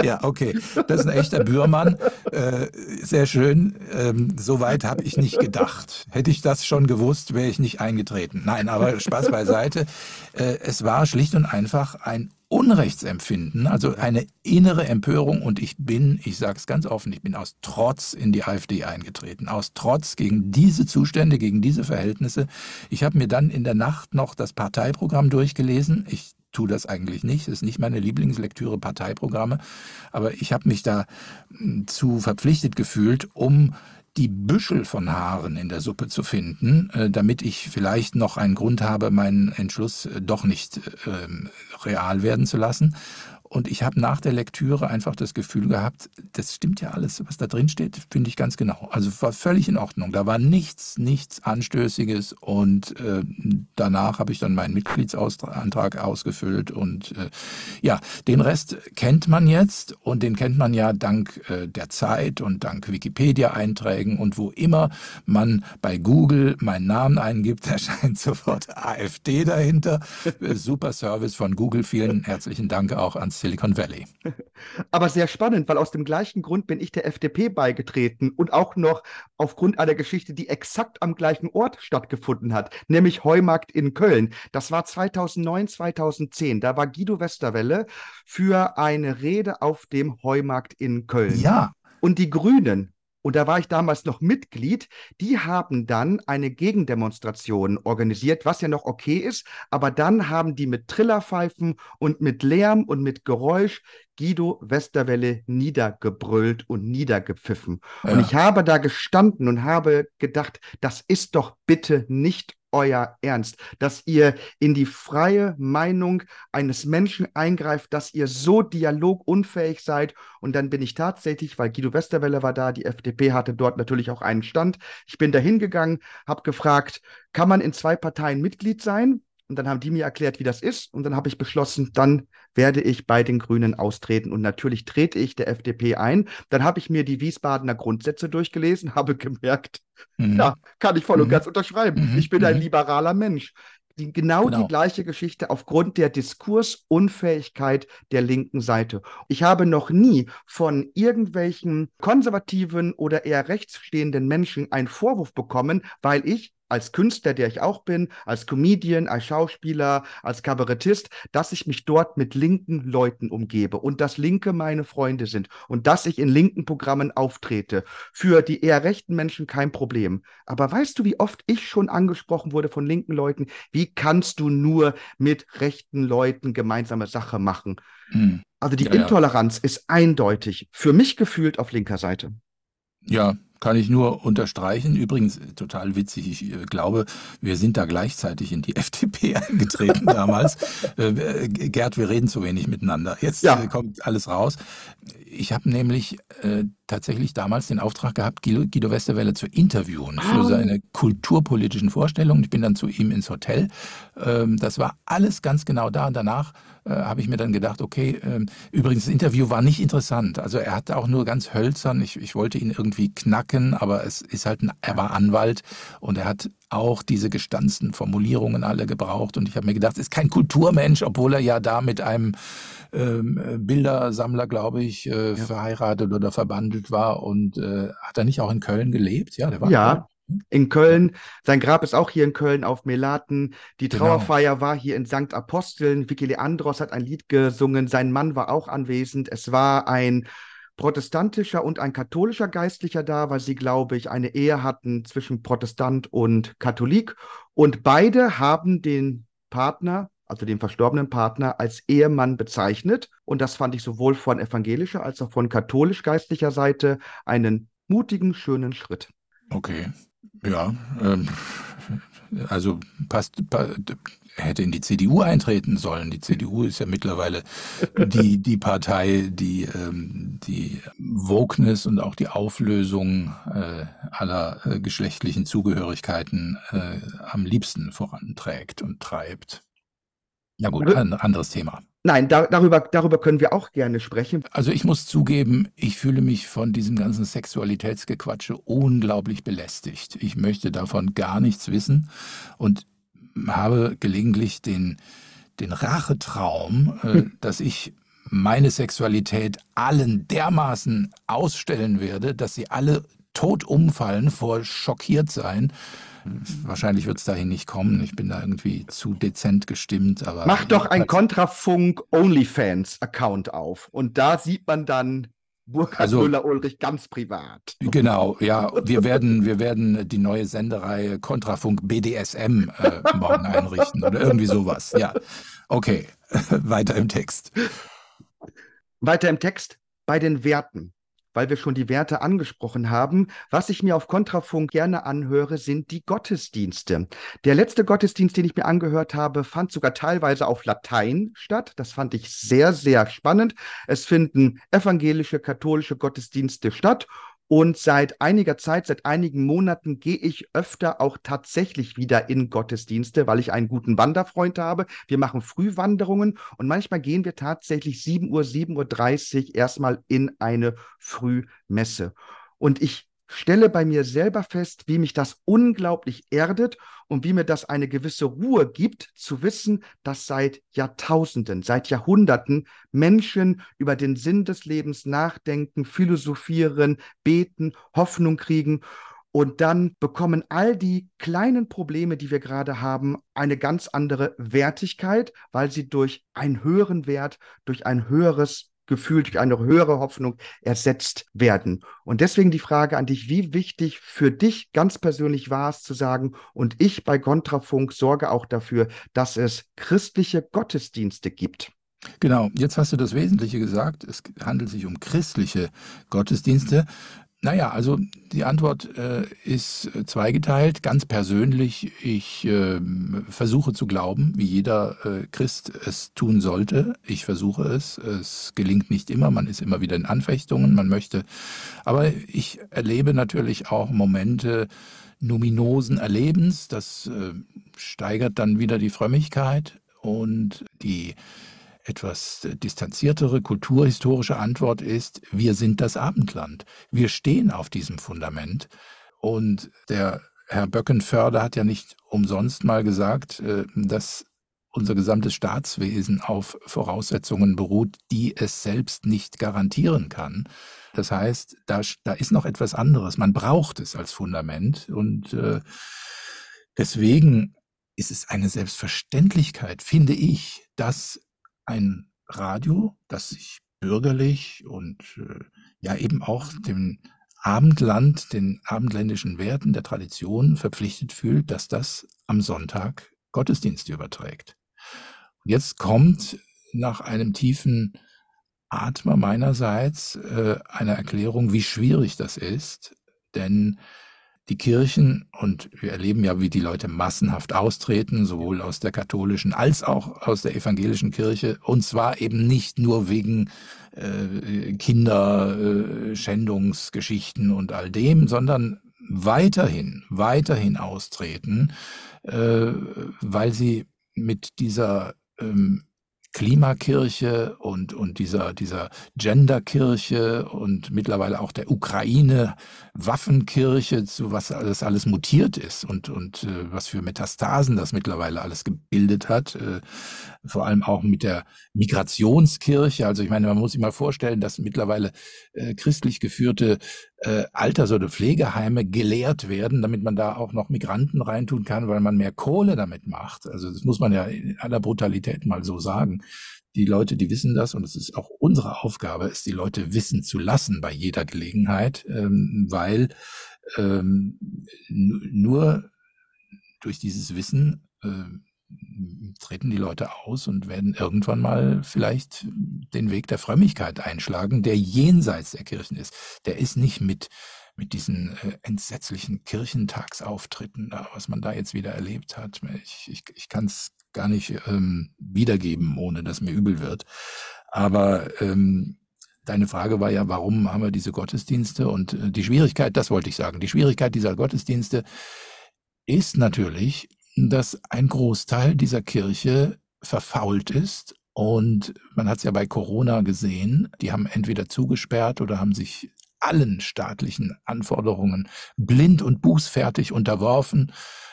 ja, okay. Das ist ein echter Bürmann. Äh, sehr schön. Ähm, Soweit habe ich nicht gedacht. Hätte ich das schon gewusst, wäre ich nicht eingetreten. Nein, aber Spaß beiseite. Äh, es war schlicht und einfach ein Unrechtsempfinden, also eine innere Empörung und ich bin, ich sage es ganz offen, ich bin aus Trotz in die AfD eingetreten, aus Trotz gegen diese Zustände, gegen diese Verhältnisse. Ich habe mir dann in der Nacht noch das Parteiprogramm durchgelesen. Ich tue das eigentlich nicht, das ist nicht meine Lieblingslektüre Parteiprogramme, aber ich habe mich da hm, zu verpflichtet gefühlt, um die Büschel von Haaren in der Suppe zu finden, äh, damit ich vielleicht noch einen Grund habe, meinen Entschluss äh, doch nicht äh, real werden zu lassen. Und ich habe nach der Lektüre einfach das Gefühl gehabt, das stimmt ja alles, was da drin steht, finde ich ganz genau. Also war völlig in Ordnung. Da war nichts, nichts Anstößiges. Und äh, danach habe ich dann meinen Mitgliedsantrag ausgefüllt. Und äh, ja, den Rest kennt man jetzt und den kennt man ja dank äh, der Zeit und dank Wikipedia-Einträgen. Und wo immer man bei Google meinen Namen eingibt, erscheint sofort AfD dahinter. Super Service von Google. Vielen herzlichen Dank auch ans Silicon Valley. Aber sehr spannend, weil aus dem gleichen Grund bin ich der FDP beigetreten und auch noch aufgrund einer Geschichte, die exakt am gleichen Ort stattgefunden hat, nämlich Heumarkt in Köln. Das war 2009, 2010. Da war Guido Westerwelle für eine Rede auf dem Heumarkt in Köln. Ja. Und die Grünen und da war ich damals noch Mitglied, die haben dann eine Gegendemonstration organisiert, was ja noch okay ist, aber dann haben die mit Trillerpfeifen und mit Lärm und mit Geräusch Guido Westerwelle niedergebrüllt und niedergepfiffen. Ja. Und ich habe da gestanden und habe gedacht, das ist doch bitte nicht euer Ernst, dass ihr in die freie Meinung eines Menschen eingreift, dass ihr so dialogunfähig seid. Und dann bin ich tatsächlich, weil Guido Westerwelle war da, die FDP hatte dort natürlich auch einen Stand. Ich bin da hingegangen, habe gefragt, kann man in zwei Parteien Mitglied sein? Und dann haben die mir erklärt, wie das ist. Und dann habe ich beschlossen, dann werde ich bei den Grünen austreten. Und natürlich trete ich der FDP ein. Dann habe ich mir die Wiesbadener Grundsätze durchgelesen, habe gemerkt, mhm. ja, kann ich voll mhm. und ganz unterschreiben. Mhm. Ich bin ein mhm. liberaler Mensch. Die, genau, genau, die gleiche Geschichte aufgrund der Diskursunfähigkeit der linken Seite. Ich habe noch nie von irgendwelchen konservativen oder eher rechtsstehenden Menschen einen Vorwurf bekommen, weil ich als Künstler, der ich auch bin, als Comedian, als Schauspieler, als Kabarettist, dass ich mich dort mit linken Leuten umgebe und dass Linke meine Freunde sind und dass ich in linken Programmen auftrete. Für die eher rechten Menschen kein Problem. Aber weißt du, wie oft ich schon angesprochen wurde von linken Leuten? Wie kannst du nur mit rechten Leuten gemeinsame Sache machen? Hm. Also die ja, Intoleranz ja. ist eindeutig für mich gefühlt auf linker Seite. Ja, kann ich nur unterstreichen. Übrigens, total witzig, ich äh, glaube, wir sind da gleichzeitig in die FDP eingetreten damals. Äh, Gerd, wir reden zu wenig miteinander. Jetzt ja. Äh, kommt alles raus. Ich habe nämlich tatsächlich damals den Auftrag gehabt, Guido Westerwelle zu interviewen für oh. seine kulturpolitischen Vorstellungen. Ich bin dann zu ihm ins Hotel. Ähm, das war alles ganz genau da. Und danach äh, habe ich mir dann gedacht, okay, ähm, übrigens, das Interview war nicht interessant. Also er hatte auch nur ganz hölzern. Ich, ich wollte ihn irgendwie knacken, aber es ist halt, ein, er war Anwalt und er hat auch diese gestanzten Formulierungen alle gebraucht. Und ich habe mir gedacht, ist kein Kulturmensch, obwohl er ja da mit einem ähm, Bildersammler, glaube ich, äh, ja. verheiratet oder verbandelt war. Und äh, hat er nicht auch in Köln gelebt? Ja, der war ja. In Köln. Sein Grab ist auch hier in Köln auf Melaten. Die genau. Trauerfeier genau. war hier in St. Aposteln. Vicky Leandros hat ein Lied gesungen. Sein Mann war auch anwesend. Es war ein protestantischer und ein katholischer Geistlicher da, weil sie, glaube ich, eine Ehe hatten zwischen Protestant und Katholik. Und beide haben den Partner, also den verstorbenen Partner, als Ehemann bezeichnet. Und das fand ich sowohl von evangelischer als auch von katholisch-geistlicher Seite einen mutigen, schönen Schritt. Okay. Ja, ähm, also passt, hätte in die CDU eintreten sollen. Die CDU ist ja mittlerweile die, die Partei, die ähm, die Wokeness und auch die Auflösung äh, aller äh, geschlechtlichen Zugehörigkeiten äh, am liebsten voranträgt und treibt. Ja gut, ein anderes Thema. Nein, da, darüber, darüber können wir auch gerne sprechen. Also ich muss zugeben, ich fühle mich von diesem ganzen Sexualitätsgequatsche unglaublich belästigt. Ich möchte davon gar nichts wissen und habe gelegentlich den, den Rachetraum, äh, hm. dass ich meine Sexualität allen dermaßen ausstellen werde, dass sie alle tot umfallen vor schockiert sein Wahrscheinlich wird es dahin nicht kommen. Ich bin da irgendwie zu dezent gestimmt. Aber Mach doch ein Kontrafunk OnlyFans-Account auf. Und da sieht man dann Burkhard also, Müller-Ulrich ganz privat. Genau, ja. Wir werden, wir werden die neue Sendereihe Kontrafunk BDSM äh, morgen einrichten oder irgendwie sowas. Ja. Okay, weiter im Text. Weiter im Text. Bei den Werten weil wir schon die Werte angesprochen haben. Was ich mir auf Kontrafunk gerne anhöre, sind die Gottesdienste. Der letzte Gottesdienst, den ich mir angehört habe, fand sogar teilweise auf Latein statt. Das fand ich sehr, sehr spannend. Es finden evangelische, katholische Gottesdienste statt und seit einiger Zeit, seit einigen Monaten gehe ich öfter auch tatsächlich wieder in Gottesdienste, weil ich einen guten Wanderfreund habe. Wir machen Frühwanderungen und manchmal gehen wir tatsächlich 7 Uhr, 7.30 Uhr erstmal in eine Frühmesse. Und ich stelle bei mir selber fest, wie mich das unglaublich erdet und wie mir das eine gewisse Ruhe gibt, zu wissen, dass seit Jahrtausenden, seit Jahrhunderten Menschen über den Sinn des Lebens nachdenken, philosophieren, beten, Hoffnung kriegen. Und dann bekommen all die kleinen Probleme, die wir gerade haben, eine ganz andere Wertigkeit, weil sie durch einen höheren Wert, durch ein höheres Gefühl, durch eine höhere Hoffnung ersetzt werden. Und deswegen die Frage an dich, wie wichtig für dich ganz persönlich war es zu sagen, und ich bei Kontrafunk sorge auch dafür, dass es christliche Gottesdienste gibt. Genau, jetzt hast du das Wesentliche gesagt. Es handelt sich um christliche Gottesdienste. Naja, also die Antwort äh, ist zweigeteilt. Ganz persönlich, ich äh, versuche zu glauben, wie jeder äh, Christ es tun sollte. Ich versuche es. Es gelingt nicht immer. Man ist immer wieder in Anfechtungen. Man möchte. Aber ich erlebe natürlich auch Momente numinosen Erlebens. Das äh, steigert dann wieder die Frömmigkeit und die etwas distanziertere kulturhistorische Antwort ist, wir sind das Abendland. Wir stehen auf diesem Fundament. Und der Herr Böckenförder hat ja nicht umsonst mal gesagt, äh, dass unser gesamtes Staatswesen auf Voraussetzungen beruht, die es selbst nicht garantieren kann. Das heißt, da, da ist noch etwas anderes. Man braucht es als Fundament. Und äh, deswegen ist es eine Selbstverständlichkeit, finde ich, dass ein Radio, das sich bürgerlich und äh, ja eben auch dem Abendland, den abendländischen Werten der Tradition verpflichtet fühlt, dass das am Sonntag Gottesdienste überträgt. Und jetzt kommt nach einem tiefen Atmer meinerseits äh, eine Erklärung, wie schwierig das ist, denn die Kirchen, und wir erleben ja, wie die Leute massenhaft austreten, sowohl aus der katholischen als auch aus der evangelischen Kirche, und zwar eben nicht nur wegen äh, Kinderschändungsgeschichten äh, und all dem, sondern weiterhin, weiterhin austreten, äh, weil sie mit dieser ähm, Klimakirche und, und dieser, dieser Genderkirche und mittlerweile auch der Ukraine Waffenkirche, zu was das alles mutiert ist und, und äh, was für Metastasen das mittlerweile alles gebildet hat. Äh, vor allem auch mit der Migrationskirche. Also ich meine, man muss sich mal vorstellen, dass mittlerweile äh, christlich geführte äh, Alters- oder Pflegeheime geleert werden, damit man da auch noch Migranten reintun kann, weil man mehr Kohle damit macht. Also das muss man ja in aller Brutalität mal so sagen. Die Leute, die wissen das und es ist auch unsere Aufgabe, es die Leute wissen zu lassen bei jeder Gelegenheit, ähm, weil ähm, nur durch dieses Wissen äh, treten die Leute aus und werden irgendwann mal vielleicht den Weg der Frömmigkeit einschlagen, der jenseits der Kirchen ist. Der ist nicht mit, mit diesen äh, entsetzlichen Kirchentagsauftritten, was man da jetzt wieder erlebt hat. Ich, ich, ich kann es gar nicht ähm, wiedergeben, ohne dass mir übel wird. Aber ähm, deine Frage war ja, warum haben wir diese Gottesdienste? Und äh, die Schwierigkeit, das wollte ich sagen, die Schwierigkeit dieser Gottesdienste ist natürlich, dass ein Großteil dieser Kirche verfault ist. Und man hat es ja bei Corona gesehen, die haben entweder zugesperrt oder haben sich allen staatlichen Anforderungen blind und bußfertig unterworfen,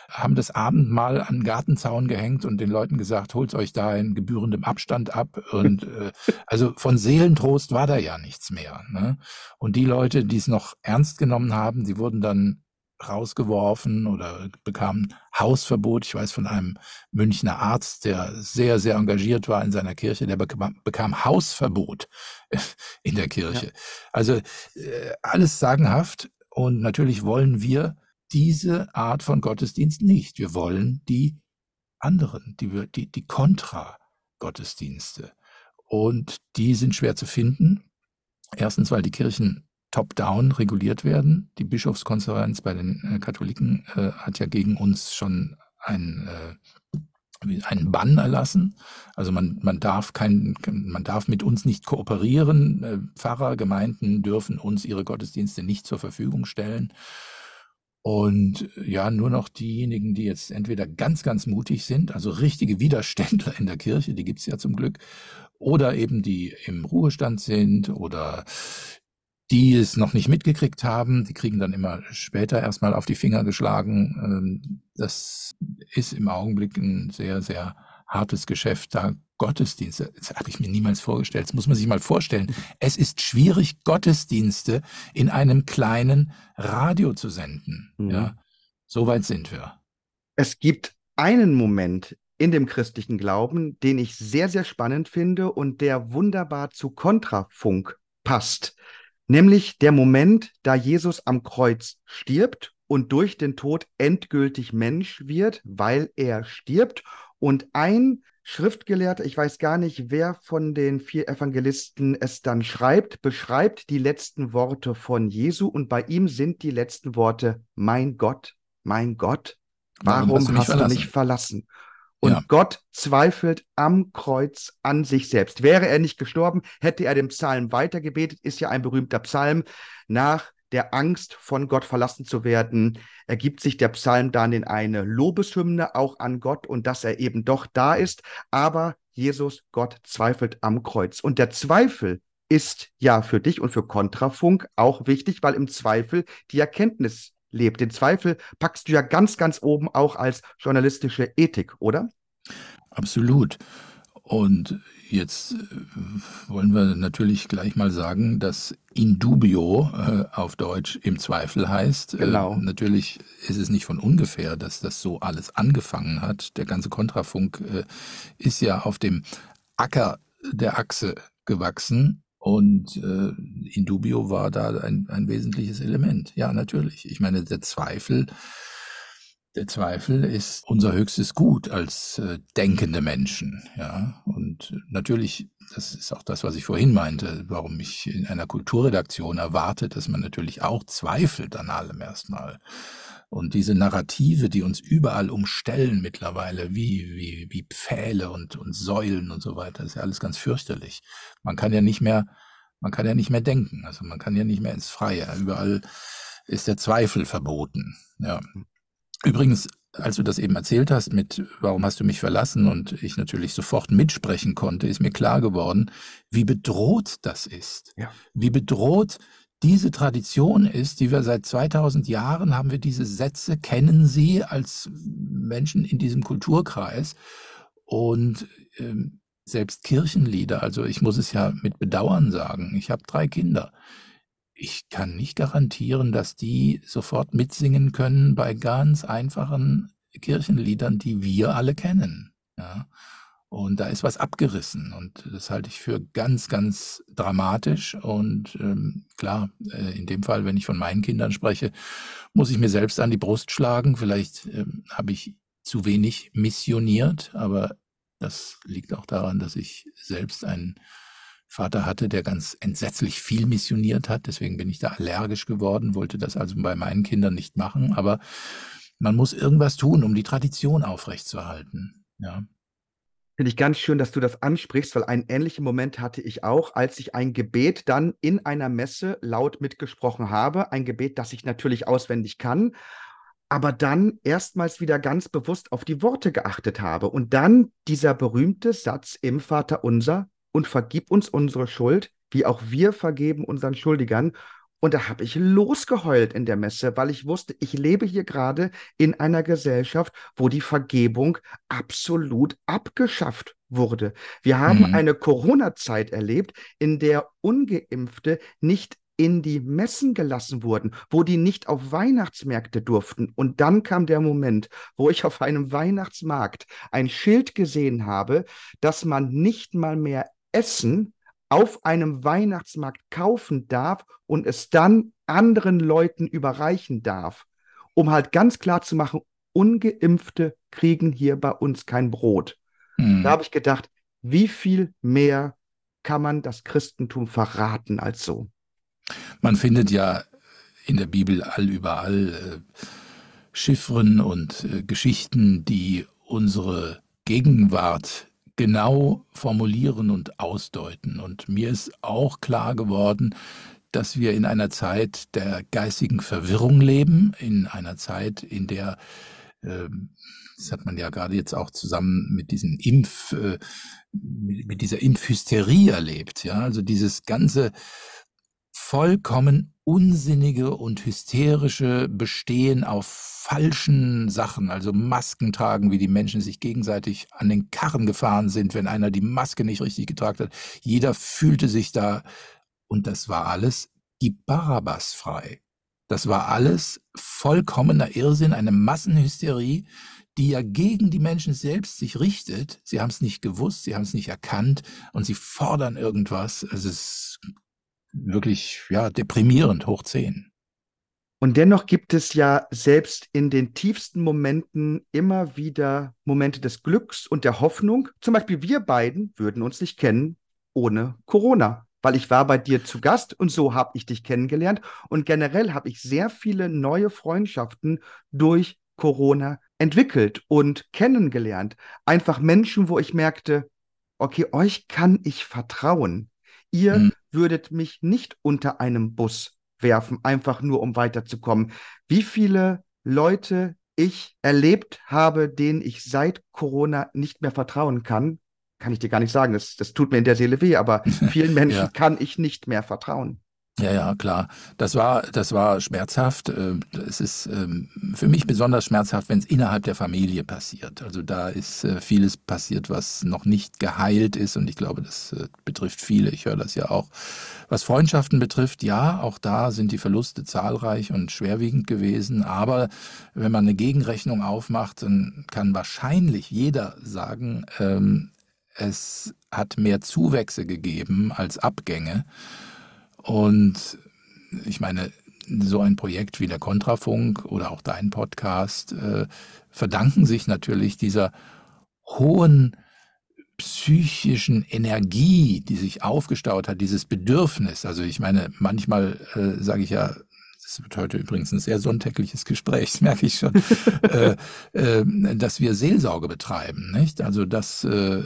haben das Abendmahl an den Gartenzaun gehängt und den Leuten gesagt, holt euch da in gebührendem Abstand ab. Und äh, also von Seelentrost war da ja nichts mehr. Ne? Und die Leute, die es noch ernst genommen haben, die wurden dann rausgeworfen oder bekam Hausverbot. Ich weiß von einem Münchner Arzt, der sehr, sehr engagiert war in seiner Kirche, der bekam, bekam Hausverbot in der Kirche. Ja. Also äh, alles sagenhaft. Und natürlich wollen wir diese Art von Gottesdienst nicht. Wir wollen die anderen, die, die, die Kontra-Gottesdienste. Und die sind schwer zu finden. Erstens, weil die Kirchen top-down reguliert werden. Die Bischofskonferenz bei den äh, Katholiken äh, hat ja gegen uns schon einen, äh, einen Bann erlassen. Also man, man, darf kein, man darf mit uns nicht kooperieren. Äh, Pfarrer, Gemeinden dürfen uns ihre Gottesdienste nicht zur Verfügung stellen. Und ja, nur noch diejenigen, die jetzt entweder ganz, ganz mutig sind, also richtige Widerständler in der Kirche, die gibt's ja zum Glück, oder eben die im Ruhestand sind oder die es noch nicht mitgekriegt haben, die kriegen dann immer später erstmal auf die Finger geschlagen. Ähm, das ist im Augenblick ein sehr, sehr hartes Geschäft, da Gottesdienste, das habe ich mir niemals vorgestellt, das muss man sich mal vorstellen. Es ist schwierig, Gottesdienste in einem kleinen Radio zu senden. Mhm. Ja, so weit sind wir. Es gibt einen Moment in dem christlichen Glauben, den ich sehr, sehr spannend finde und der wunderbar zu Kontrafunk passt nämlich der Moment, da Jesus am Kreuz stirbt und durch den Tod endgültig Mensch wird, weil er stirbt. Und ein Schriftgelehrter, ich weiß gar nicht, wer von den vier Evangelisten es dann schreibt, beschreibt die letzten Worte von Jesu und bei ihm sind die letzten Worte, mein Gott, mein Gott, warum, warum hast, du, hast du mich verlassen? Und ja. Gott zweifelt am Kreuz an sich selbst. Wäre er nicht gestorben, hätte er den Psalm weitergebetet, ist ja ein berühmter Psalm. Nach der Angst, von Gott verlassen zu werden, ergibt sich der Psalm dann in eine Lobeshymne auch an Gott und dass er eben doch da ist. Aber Jesus, Gott zweifelt am Kreuz. Und der Zweifel ist ja für dich und für Kontrafunk auch wichtig, weil im Zweifel die Erkenntnis lebt. Den Zweifel packst du ja ganz, ganz oben auch als journalistische Ethik, oder? Absolut. Und jetzt äh, wollen wir natürlich gleich mal sagen, dass in dubio äh, auf Deutsch im Zweifel heißt. Äh, genau. Äh, natürlich ist es nicht von ungefähr, dass das so alles angefangen hat. Der ganze Kontrafunk äh, ist ja auf dem Acker der Achse gewachsen und äh, in dubio war da ein, ein wesentliches Element. Ja, natürlich. Ich meine, der Zweifel Der Zweifel ist unser höchstes Gut als äh, denkende Menschen, ja. Und natürlich, das ist auch das, was ich vorhin meinte, warum ich in einer Kulturredaktion erwarte, dass man natürlich auch zweifelt an allem erstmal. Und diese Narrative, die uns überall umstellen mittlerweile, wie, wie, wie Pfähle und, und Säulen und so weiter, ist ja alles ganz fürchterlich. Man kann ja nicht mehr, man kann ja nicht mehr denken. Also man kann ja nicht mehr ins Freie. Überall ist der Zweifel verboten. Ja. Übrigens, als du das eben erzählt hast mit, warum hast du mich verlassen und ich natürlich sofort mitsprechen konnte, ist mir klar geworden, wie bedroht das ist. Ja. Wie bedroht diese Tradition ist, die wir seit 2000 Jahren haben wir diese Sätze, kennen sie als Menschen in diesem Kulturkreis und ähm, selbst Kirchenlieder, also ich muss es ja mit Bedauern sagen, ich habe drei Kinder ich kann nicht garantieren, dass die sofort mitsingen können bei ganz einfachen Kirchenliedern, die wir alle kennen. Ja. Und da ist was abgerissen und das halte ich für ganz, ganz dramatisch. Und ähm, klar, äh, in dem Fall, wenn ich von meinen Kindern spreche, muss ich mir selbst an die Brust schlagen. Vielleicht ähm, habe ich zu wenig missioniert, aber das liegt auch daran, dass ich selbst ein Vater hatte, der ganz entsetzlich viel missioniert hat. Deswegen bin ich da allergisch geworden, wollte das also bei meinen Kindern nicht machen. Aber man muss irgendwas tun, um die Tradition aufrechtzuerhalten. Ja. Finde ich ganz schön, dass du das ansprichst, weil einen ähnlichen Moment hatte ich auch, als ich ein Gebet dann in einer Messe laut mitgesprochen habe. Ein Gebet, das ich natürlich auswendig kann, aber dann erstmals wieder ganz bewusst auf die Worte geachtet habe. Und dann dieser berühmte Satz im Vater unser, und vergib uns unsere Schuld, wie auch wir vergeben unseren Schuldigern. Und da habe ich losgeheult in der Messe, weil ich wusste, ich lebe hier gerade in einer Gesellschaft, wo die Vergebung absolut abgeschafft wurde. Wir haben mhm. eine Corona-Zeit erlebt, in der ungeimpfte nicht in die Messen gelassen wurden, wo die nicht auf Weihnachtsmärkte durften. Und dann kam der Moment, wo ich auf einem Weihnachtsmarkt ein Schild gesehen habe, dass man nicht mal mehr Essen auf einem Weihnachtsmarkt kaufen darf und es dann anderen Leuten überreichen darf, um halt ganz klar zu machen, ungeimpfte kriegen hier bei uns kein Brot. Mhm. Da habe ich gedacht, wie viel mehr kann man das Christentum verraten als so? Man findet ja in der Bibel allüberall äh, Chiffren und äh, Geschichten, die unsere Gegenwart genau formulieren und ausdeuten. Und mir ist auch klar geworden, dass wir in einer Zeit der geistigen Verwirrung leben, in einer Zeit, in der, äh, das hat man ja gerade jetzt auch zusammen mit diesem Impf, äh, mit dieser Impfhysterie erlebt, ja, also dieses ganze vollkommen unsinnige und hysterische Bestehen auf falschen Sachen, also Masken tragen, wie die Menschen sich gegenseitig an den Karren gefahren sind, wenn einer die Maske nicht richtig getragen hat. Jeder fühlte sich da, und das war alles die Barabbas frei. Das war alles vollkommener Irrsinn, eine Massenhysterie, die ja gegen die Menschen selbst sich richtet. Sie haben es nicht gewusst, sie haben es nicht erkannt und sie fordern irgendwas. Es ist wirklich ja deprimierend hoch zehn. Und dennoch gibt es ja selbst in den tiefsten Momenten immer wieder Momente des Glücks und der Hoffnung. Zum Beispiel wir beiden würden uns nicht kennen ohne Corona, weil ich war bei dir zu Gast und so habe ich dich kennengelernt. Und generell habe ich sehr viele neue Freundschaften durch Corona entwickelt und kennengelernt. Einfach Menschen, wo ich merkte, okay, euch kann ich vertrauen. Ihr mhm. würdet mich nicht unter einem Bus werfen, einfach nur um weiterzukommen. Wie viele Leute ich erlebt habe, denen ich seit Corona nicht mehr vertrauen kann, kann ich dir gar nicht sagen. Das, das tut mir in der Seele weh, aber vielen Menschen ja. kann ich nicht mehr vertrauen. Ja, ja, klar. Das war, das war schmerzhaft. Äh, es ist ähm, für mich besonders schmerzhaft, wenn es innerhalb der Familie passiert. Also da ist äh, vieles passiert, was noch nicht geheilt ist und ich glaube, das äh, betrifft viele. Ich höre das ja auch. Was Freundschaften betrifft, ja, auch da sind die Verluste zahlreich und schwerwiegend gewesen. Aber wenn man eine Gegenrechnung aufmacht, dann kann wahrscheinlich jeder sagen, ähm, es hat mehr Zuwächse gegeben als Abgänge. Und ich meine, so ein Projekt wie der Kontrafunk oder auch dein Podcast äh, verdanken sich natürlich dieser hohen psychischen Energie, die sich aufgestaut hat, dieses Bedürfnis. Also ich meine, manchmal äh, sage ich ja, das wird heute übrigens ein sehr sonntägliches Gespräch, das merke ich schon, äh, äh, dass wir Seelsorge betreiben, nicht? Also dass äh,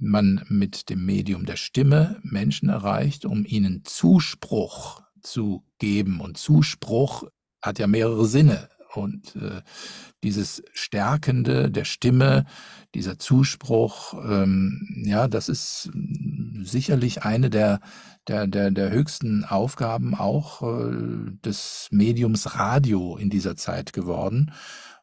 man mit dem Medium der Stimme Menschen erreicht, um ihnen Zuspruch zu geben. Und Zuspruch hat ja mehrere Sinne. Und äh, dieses Stärkende der Stimme, dieser Zuspruch, ähm, ja, das ist sicherlich eine der, der, der, der höchsten Aufgaben auch äh, des Mediums Radio in dieser Zeit geworden.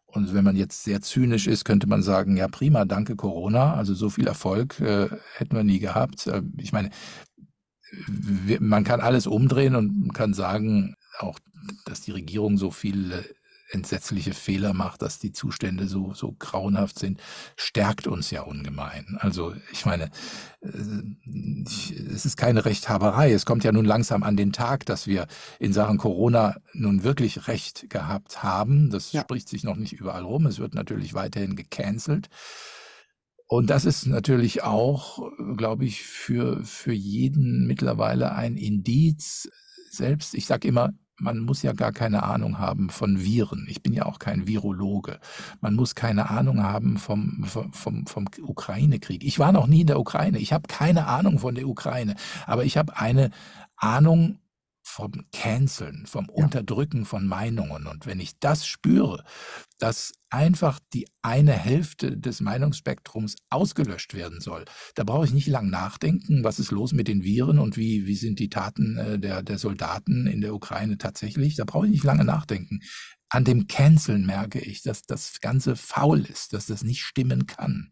Und wenn man jetzt sehr zynisch ist, könnte man sagen, ja prima, danke Corona, also so viel Erfolg äh, hätten wir nie gehabt. Äh, ich meine, man kann alles umdrehen und kann sagen, auch, dass die Regierung so viele entsetzliche Fehler macht, dass die Zustände so, so grauenhaft sind, stärkt uns ja ungemein. Also ich meine, äh, es ist keine Rechthaberei. Es kommt ja nun langsam an den Tag, dass wir in Sachen Corona nun wirklich Recht gehabt haben. Das ja. spricht sich noch nicht überall rum. Es wird natürlich weiterhin gecancelt. Und das ist natürlich auch, glaube ich, für, für jeden mittlerweile ein Indiz. Selbst, ich sage immer, man muss ja gar keine Ahnung haben von Viren. Ich bin ja auch kein Virologe. Man muss keine Ahnung haben vom, vom, vom, Ukraine-Krieg. Ich war noch nie in der Ukraine. Ich habe keine Ahnung von der Ukraine. Aber ich habe eine Ahnung vom Canceln, vom ja. Unterdrücken von Meinungen. Und wenn ich das spüre, dass einfach die eine Hälfte des Meinungsspektrums ausgelöscht werden soll, da brauche ich nicht lang nachdenken, was ist los mit den Viren und wie, wie sind die Taten äh, der, der Soldaten in der Ukraine tatsächlich. Da brauche ich nicht lange nachdenken. An dem Canceln merke ich, dass das Ganze faul ist, dass das nicht stimmen kann.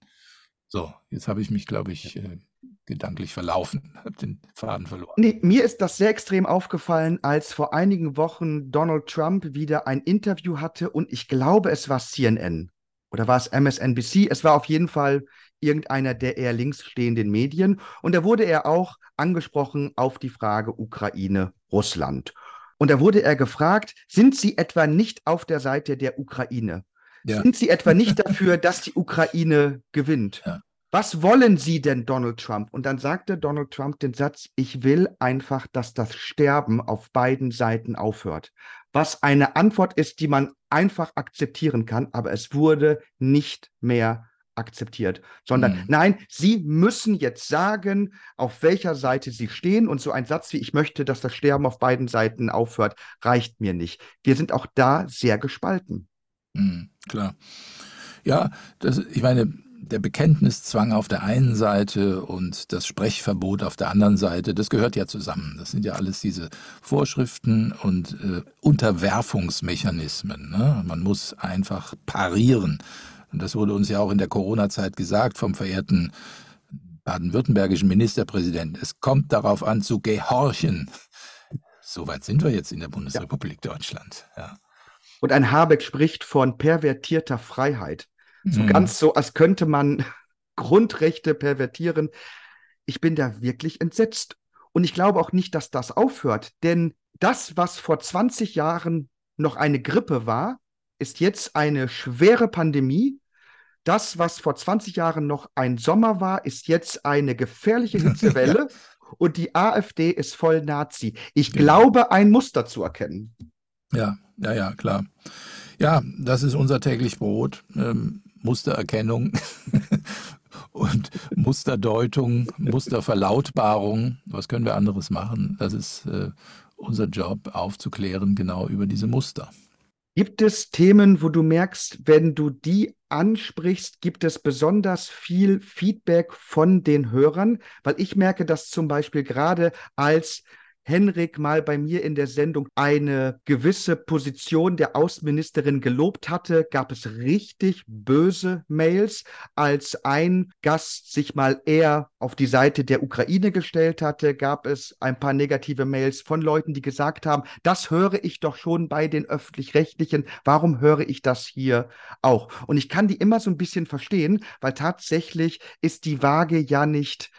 So, jetzt habe ich mich, glaube ich, äh, gedanklich verlaufen, habe den Faden verloren. Nee, mir ist das sehr extrem aufgefallen, als vor einigen Wochen Donald Trump wieder ein Interview hatte und ich glaube, es war CNN oder war es MSNBC. Es war auf jeden Fall irgendeiner der eher links stehenden Medien und da wurde er auch angesprochen auf die Frage Ukraine, Russland. Und da wurde er gefragt, sind Sie etwa nicht auf der Seite der Ukraine? Ja. Sind Sie etwa nicht dafür, dass die Ukraine gewinnt? Ja was wollen Sie denn, Donald Trump? Und dann sagte Donald Trump den Satz, ich will einfach, dass das Sterben auf beiden Seiten aufhört. Was eine Antwort ist, die man einfach akzeptieren kann, aber es wurde nicht mehr akzeptiert, sondern mhm. nein, Sie müssen jetzt sagen, auf welcher Seite Sie stehen. Und so ein Satz wie, ich möchte, dass das Sterben auf beiden Seiten aufhört, reicht mir nicht. Wir sind auch da sehr gespalten. Mhm, klar. Ja, das, ich meine, der Bekenntniszwang auf der einen Seite und das Sprechverbot auf der anderen Seite, das gehört ja zusammen. Das sind ja alles diese Vorschriften und äh, Unterwerfungsmechanismen. Ne? Man muss einfach parieren. Und das wurde uns ja auch in der Corona-Zeit gesagt vom verehrten baden-württembergischen Ministerpräsidenten. Es kommt darauf an, zu gehorchen. Soweit sind wir jetzt in der Bundesrepublik ja. Deutschland. Ja. Und ein Habeck spricht von pervertierter Freiheit. So mhm. ganz so, als könnte man Grundrechte pervertieren. Ich bin da wirklich entsetzt. Und ich glaube auch nicht, dass das aufhört. Denn das, was vor 20 Jahren noch eine Grippe war, ist jetzt eine schwere Pandemie. Das, was vor 20 Jahren noch ein Sommer war, ist jetzt eine gefährliche Hitzewelle. Und die AfD ist voll Nazi. Ich genau. glaube, ein Muster zu erkennen. Ja, ja, ja, klar. Ja, das ist unser täglich Brot. Ähm, Mustererkennung und Musterdeutung, Musterverlautbarung. Was können wir anderes machen? Das ist äh, unser Job, aufzuklären genau über diese Muster. Gibt es Themen, wo du merkst, wenn du die ansprichst, gibt es besonders viel Feedback von den Hörern? Weil ich merke das zum Beispiel gerade als Henrik mal bei mir in der Sendung eine gewisse Position der Außenministerin gelobt hatte, gab es richtig böse Mails, als ein Gast sich mal eher auf die Seite der Ukraine gestellt hatte, gab es ein paar negative Mails von Leuten, die gesagt haben, das höre ich doch schon bei den öffentlich-rechtlichen, warum höre ich das hier auch? Und ich kann die immer so ein bisschen verstehen, weil tatsächlich ist die Waage ja nicht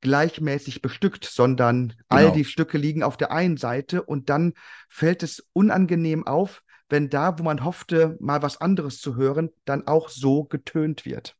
gleichmäßig bestückt, sondern genau. all die Stücke liegen auf der einen Seite und dann fällt es unangenehm auf, wenn da, wo man hoffte, mal was anderes zu hören, dann auch so getönt wird.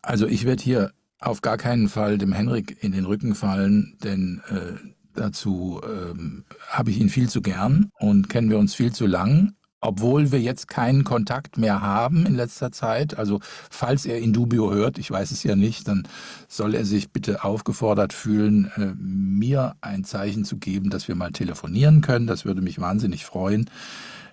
Also ich werde hier auf gar keinen Fall dem Henrik in den Rücken fallen, denn äh, dazu ähm, habe ich ihn viel zu gern und kennen wir uns viel zu lang obwohl wir jetzt keinen Kontakt mehr haben in letzter Zeit. Also falls er Indubio hört, ich weiß es ja nicht, dann soll er sich bitte aufgefordert fühlen, äh, mir ein Zeichen zu geben, dass wir mal telefonieren können. Das würde mich wahnsinnig freuen.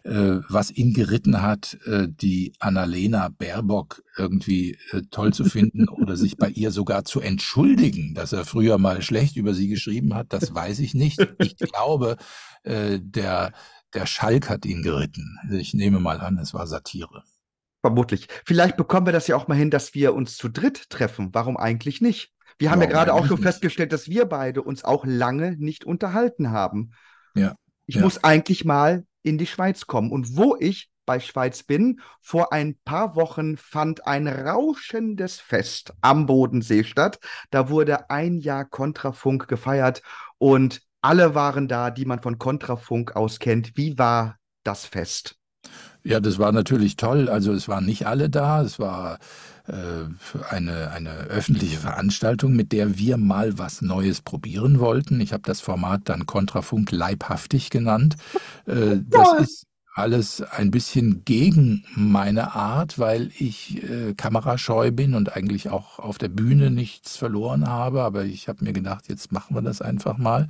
Äh, was ihn geritten hat, äh, die Annalena Baerbock irgendwie toll zu finden oder sich bei ihr sogar zu entschuldigen, dass er früher mal schlecht über sie geschrieben hat, das weiß ich nicht. Ich glaube, der der Schalk hat ihn geritten. Ich nehme mal an, es war Satire. Vermutlich. Vielleicht bekommen wir das ja auch mal hin, dass wir uns zu dritt treffen. Warum eigentlich nicht? Wir haben ja, ja gerade auch schon festgestellt, dass wir beide uns auch lange nicht unterhalten haben. Ja. Ich ja. muss eigentlich mal in die Schweiz kommen. Und wo ich bei Schweiz bin, vor ein paar Wochen fand ein rauschendes Fest am Bodensee statt. Da wurde ein Jahr Kontrafunk gefeiert und alle waren da, die man von Kontrafunk aus kennt. Wie war das Fest? Ja, das war natürlich toll. Also es waren nicht alle da. Es war äh, eine, eine öffentliche Veranstaltung, mit der wir mal was Neues probieren wollten. Ich habe das Format dann Kontrafunk leibhaftig genannt. Äh, das ist alles ein bisschen gegen meine Art, weil ich äh, kamerascheu bin und eigentlich auch auf der Bühne nichts verloren habe. Aber ich habe mir gedacht, jetzt machen wir das einfach mal.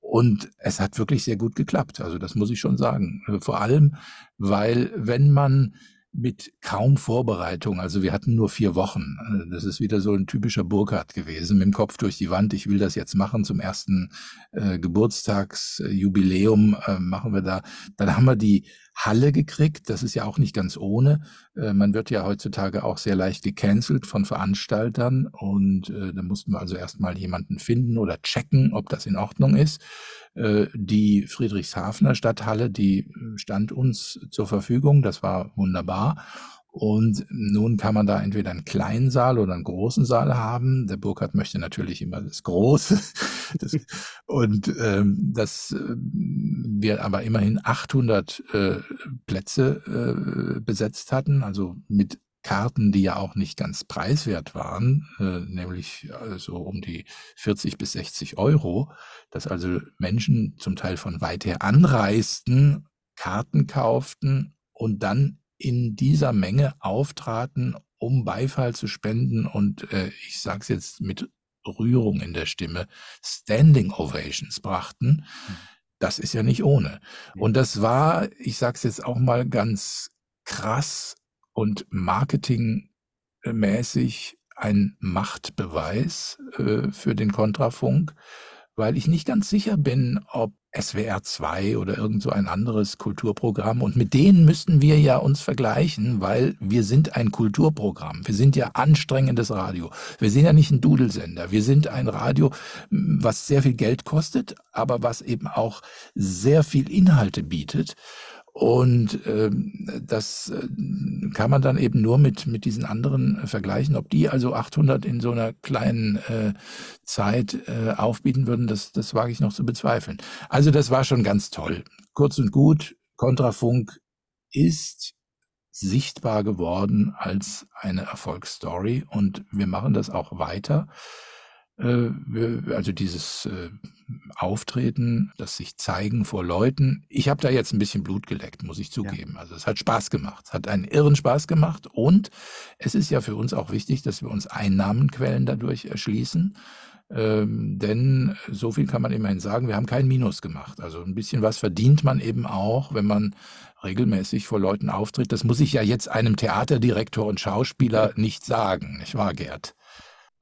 Und es hat wirklich sehr gut geklappt. Also das muss ich schon sagen. Vor allem, weil wenn man mit kaum Vorbereitung. Also wir hatten nur vier Wochen. Das ist wieder so ein typischer Burkhardt gewesen, mit dem Kopf durch die Wand. Ich will das jetzt machen zum ersten äh, Geburtstagsjubiläum äh, machen wir da. Dann haben wir die Halle gekriegt. Das ist ja auch nicht ganz ohne. Äh, man wird ja heutzutage auch sehr leicht gecancelt von Veranstaltern und äh, da mussten wir also erstmal jemanden finden oder checken, ob das in Ordnung ist. Äh, die Friedrichshafener Stadthalle, die äh, stand uns zur Verfügung. Das war wunderbar. Und nun kann man da entweder einen kleinen Saal oder einen großen Saal haben. Der Burkhardt möchte natürlich immer das Große. Das, und ähm, dass äh, wir aber immerhin 800 äh, Plätze äh, besetzt hatten, also mit Karten, die ja auch nicht ganz preiswert waren, äh, nämlich also um die 40 bis 60 Euro, dass also Menschen zum Teil von weit her anreisten, Karten kauften und dann in dieser Menge auftraten, um Beifall zu spenden und äh, ich sage es jetzt mit Rührung in der Stimme, Standing Ovations brachten. Hm. Das ist ja nicht ohne. Und das war, ich sage es jetzt auch mal ganz krass, und marketingmäßig ein Machtbeweis äh, für den Kontrafunk, weil ich nicht ganz sicher bin, ob SWR 2 oder irgend so ein anderes Kulturprogramm und mit denen müssten wir ja uns vergleichen, weil wir sind ein Kulturprogramm. Wir sind ja anstrengendes Radio. Wir sind ja nicht ein Dudelsender. Wir sind ein Radio, was sehr viel Geld kostet, aber was eben auch sehr viel Inhalte bietet. Und ähm, das äh, kann man dann eben nur mit, mit diesen anderen äh, vergleichen. Ob die also 800 in so einer kleinen äh, Zeit äh, aufbieten würden, das, das wage ich noch zu bezweifeln. Also das war schon ganz toll. Kurz und gut, Kontrafunk ist sichtbar geworden als eine Erfolgsstory und wir machen das auch weiter. Äh, also dieses äh, Auftreten, das sich zeigen vor Leuten. Ich habe da jetzt ein bisschen Blut geleckt, muss ich zugeben. Ja. Also es hat Spaß gemacht, es hat einen irren Spaß gemacht und es ist ja für uns auch wichtig, dass wir uns Einnahmenquellen dadurch erschließen. Ähm, denn so viel kann man immerhin sagen, wir haben kein Minus gemacht. Also ein bisschen was verdient man eben auch, wenn man regelmäßig vor Leuten auftritt. Das muss ich ja jetzt einem Theaterdirektor und Schauspieler nicht sagen, nicht wahr, Gerd?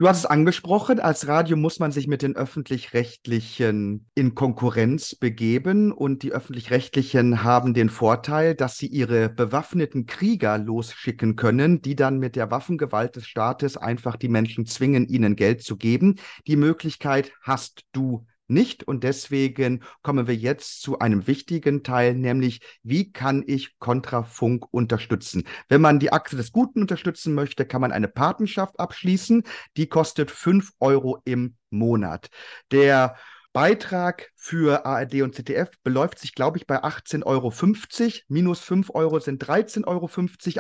Du hast es angesprochen, als Radio muss man sich mit den öffentlich-rechtlichen in Konkurrenz begeben und die öffentlich-rechtlichen haben den Vorteil, dass sie ihre bewaffneten Krieger losschicken können, die dann mit der Waffengewalt des Staates einfach die Menschen zwingen, ihnen Geld zu geben. Die Möglichkeit hast du nicht. Und deswegen kommen wir jetzt zu einem wichtigen Teil, nämlich wie kann ich Kontrafunk unterstützen? Wenn man die Achse des Guten unterstützen möchte, kann man eine Patenschaft abschließen. Die kostet fünf Euro im Monat. Der Beitrag für ARD und ZDF beläuft sich, glaube ich, bei 18,50 Euro. Minus 5 Euro sind 13,50 Euro.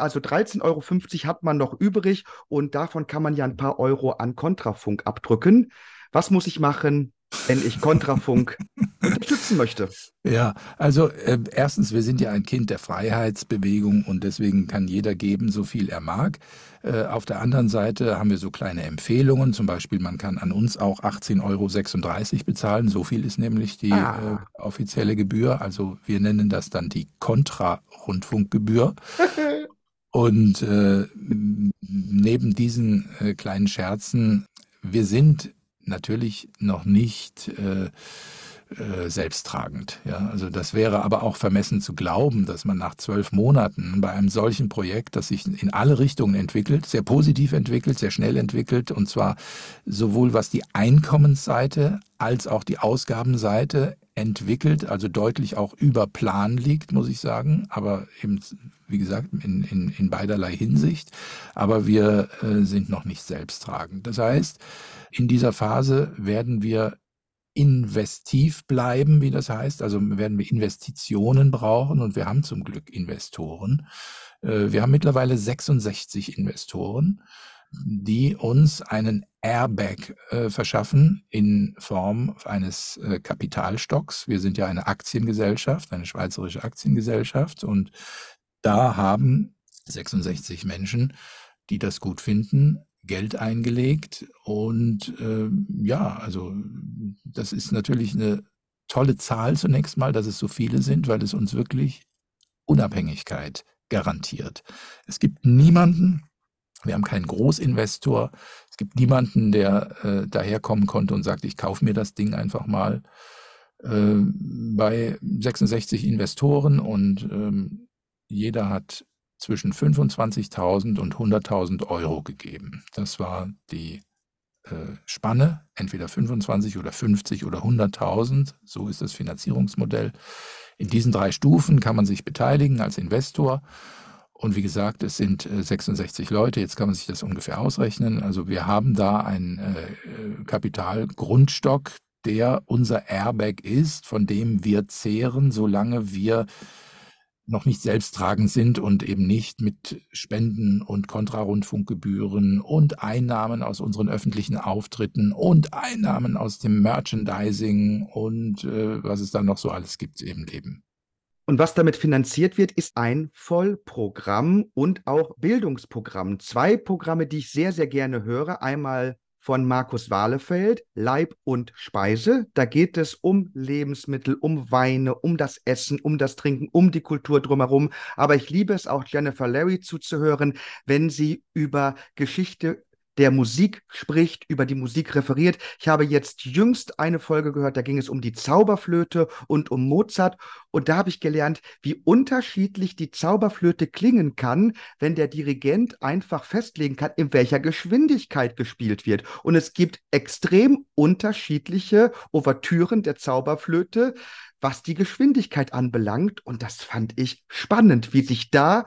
Also 13,50 Euro hat man noch übrig und davon kann man ja ein paar Euro an Kontrafunk abdrücken. Was muss ich machen? wenn ich Kontrafunk unterstützen möchte. Ja, also äh, erstens, wir sind ja ein Kind der Freiheitsbewegung und deswegen kann jeder geben, so viel er mag. Äh, auf der anderen Seite haben wir so kleine Empfehlungen, zum Beispiel man kann an uns auch 18,36 Euro bezahlen, so viel ist nämlich die ah. äh, offizielle Gebühr. Also wir nennen das dann die Kontra-Rundfunkgebühr. und äh, neben diesen äh, kleinen Scherzen, wir sind natürlich noch nicht äh, äh, selbsttragend. Ja? Also das wäre aber auch vermessen zu glauben, dass man nach zwölf Monaten bei einem solchen Projekt, das sich in alle Richtungen entwickelt, sehr positiv entwickelt, sehr schnell entwickelt, und zwar sowohl was die Einkommensseite als auch die Ausgabenseite entwickelt, also deutlich auch über Plan liegt, muss ich sagen, aber eben, wie gesagt, in, in, in beiderlei Hinsicht. Aber wir äh, sind noch nicht selbsttragend. Das heißt, in dieser Phase werden wir investiv bleiben, wie das heißt. Also werden wir Investitionen brauchen und wir haben zum Glück Investoren. Äh, wir haben mittlerweile 66 Investoren, die uns einen Airbag äh, verschaffen in Form eines äh, Kapitalstocks. Wir sind ja eine Aktiengesellschaft, eine schweizerische Aktiengesellschaft und da haben 66 Menschen, die das gut finden, Geld eingelegt. Und äh, ja, also das ist natürlich eine tolle Zahl zunächst mal, dass es so viele sind, weil es uns wirklich Unabhängigkeit garantiert. Es gibt niemanden, wir haben keinen Großinvestor, es gibt niemanden, der äh, daherkommen konnte und sagt, ich kaufe mir das Ding einfach mal. Äh, bei 66 Investoren und ähm, jeder hat zwischen 25.000 und 100.000 Euro gegeben. Das war die äh, Spanne, entweder 25 oder 50 oder 100.000. So ist das Finanzierungsmodell. In diesen drei Stufen kann man sich beteiligen als Investor. Und wie gesagt, es sind äh, 66 Leute. Jetzt kann man sich das ungefähr ausrechnen. Also wir haben da einen äh, Kapitalgrundstock, der unser Airbag ist, von dem wir zehren, solange wir noch nicht selbsttragend sind und eben nicht mit Spenden und Kontrarundfunkgebühren und Einnahmen aus unseren öffentlichen Auftritten und Einnahmen aus dem Merchandising und äh, was es da noch so alles gibt, eben leben. Und was damit finanziert wird, ist ein Vollprogramm und auch Bildungsprogramm. Zwei Programme, die ich sehr, sehr gerne höre. Einmal von Markus Wahlefeld, Leib und Speise. Da geht es um Lebensmittel, um Weine, um das Essen, um das Trinken, um die Kultur drumherum. Aber ich liebe es auch Jennifer Larry zuzuhören, wenn sie über Geschichte der Musik spricht, über die Musik referiert. Ich habe jetzt jüngst eine Folge gehört, da ging es um die Zauberflöte und um Mozart. Und da habe ich gelernt, wie unterschiedlich die Zauberflöte klingen kann, wenn der Dirigent einfach festlegen kann, in welcher Geschwindigkeit gespielt wird. Und es gibt extrem unterschiedliche Ouvertüren der Zauberflöte was die Geschwindigkeit anbelangt. Und das fand ich spannend, wie sich da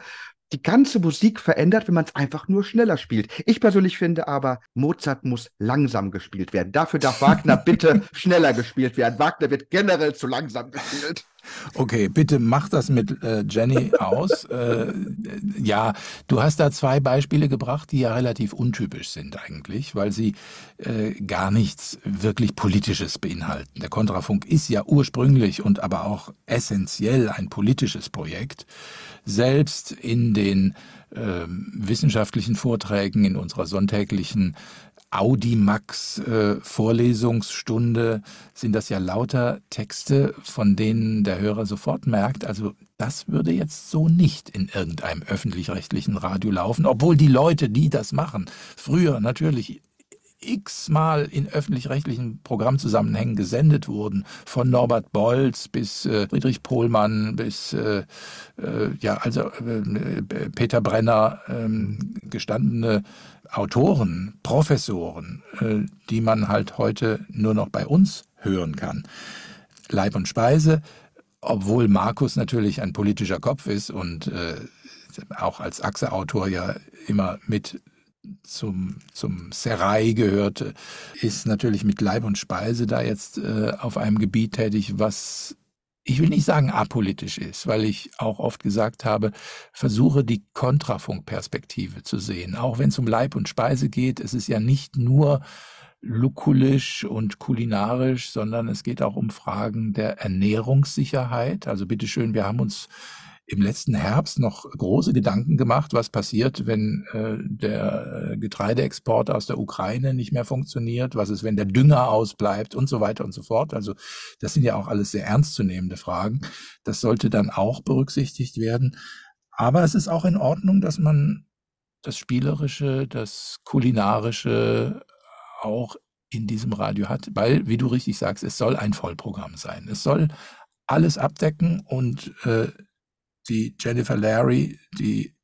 die ganze Musik verändert, wenn man es einfach nur schneller spielt. Ich persönlich finde aber, Mozart muss langsam gespielt werden. Dafür darf Wagner bitte schneller gespielt werden. Wagner wird generell zu langsam gespielt. Okay, bitte mach das mit äh, Jenny aus. äh, ja, du hast da zwei Beispiele gebracht, die ja relativ untypisch sind eigentlich, weil sie äh, gar nichts wirklich Politisches beinhalten. Der Kontrafunk ist ja ursprünglich und aber auch essentiell ein politisches Projekt selbst in den äh, wissenschaftlichen Vorträgen, in unserer sonntäglichen Audimax äh, Vorlesungsstunde sind das ja lauter Texte, von denen der Hörer sofort merkt, also das würde jetzt so nicht in irgendeinem öffentlich-rechtlichen Radio laufen, obwohl die Leute, die das machen, früher natürlich x-mal in öffentlich-rechtlichen Programmzusammenhängen gesendet wurden, von Norbert Bolz bis äh, Friedrich Pohlmann bis äh, äh, ja also äh, Peter Brenner, ähm, gestandene Autoren, Professoren, äh, die man halt heute nur noch bei uns hören kann. Leib und Speise, obwohl Markus natürlich ein politischer Kopf ist und äh, auch als Achse-Autor ja immer mit zum, zum Serai gehörte, ist natürlich mit Leib und Speise da jetzt äh, auf einem Gebiet tätig, was ich will nicht sagen apolitisch ist, weil ich auch oft gesagt habe, versuche die Kontrafunkperspektive zu sehen. Auch wenn es um Leib und Speise geht, es ist ja nicht nur lukulisch und kulinarisch, sondern es geht auch um Fragen der Ernährungssicherheit. Also bitteschön, wir haben uns im letzten Herbst noch große Gedanken gemacht, was passiert, wenn äh, der äh, Getreideexport aus der Ukraine nicht mehr funktioniert, was ist, wenn der Dünger ausbleibt und so weiter und so fort. Also das sind ja auch alles sehr ernstzunehmende Fragen. Das sollte dann auch berücksichtigt werden. Aber es ist auch in Ordnung, dass man das Spielerische, das Kulinarische auch in diesem Radio hat, weil, wie du richtig sagst, es soll ein Vollprogramm sein. Es soll alles abdecken und äh, die Jennifer Larry, die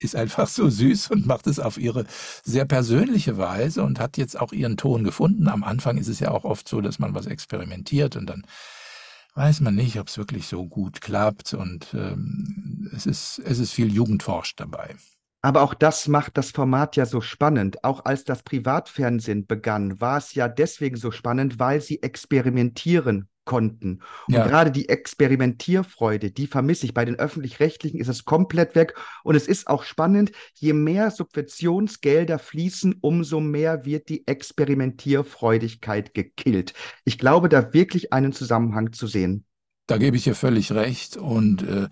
ist einfach so süß und macht es auf ihre sehr persönliche Weise und hat jetzt auch ihren Ton gefunden. Am Anfang ist es ja auch oft so, dass man was experimentiert und dann weiß man nicht, ob es wirklich so gut klappt und ähm, es, ist, es ist viel Jugendforsch dabei. Aber auch das macht das Format ja so spannend. Auch als das Privatfernsehen begann, war es ja deswegen so spannend, weil sie experimentieren konnten. Und ja. gerade die Experimentierfreude, die vermisse ich. Bei den öffentlich-rechtlichen ist es komplett weg. Und es ist auch spannend, je mehr Subventionsgelder fließen, umso mehr wird die Experimentierfreudigkeit gekillt. Ich glaube, da wirklich einen Zusammenhang zu sehen. Da gebe ich dir völlig recht. Und äh,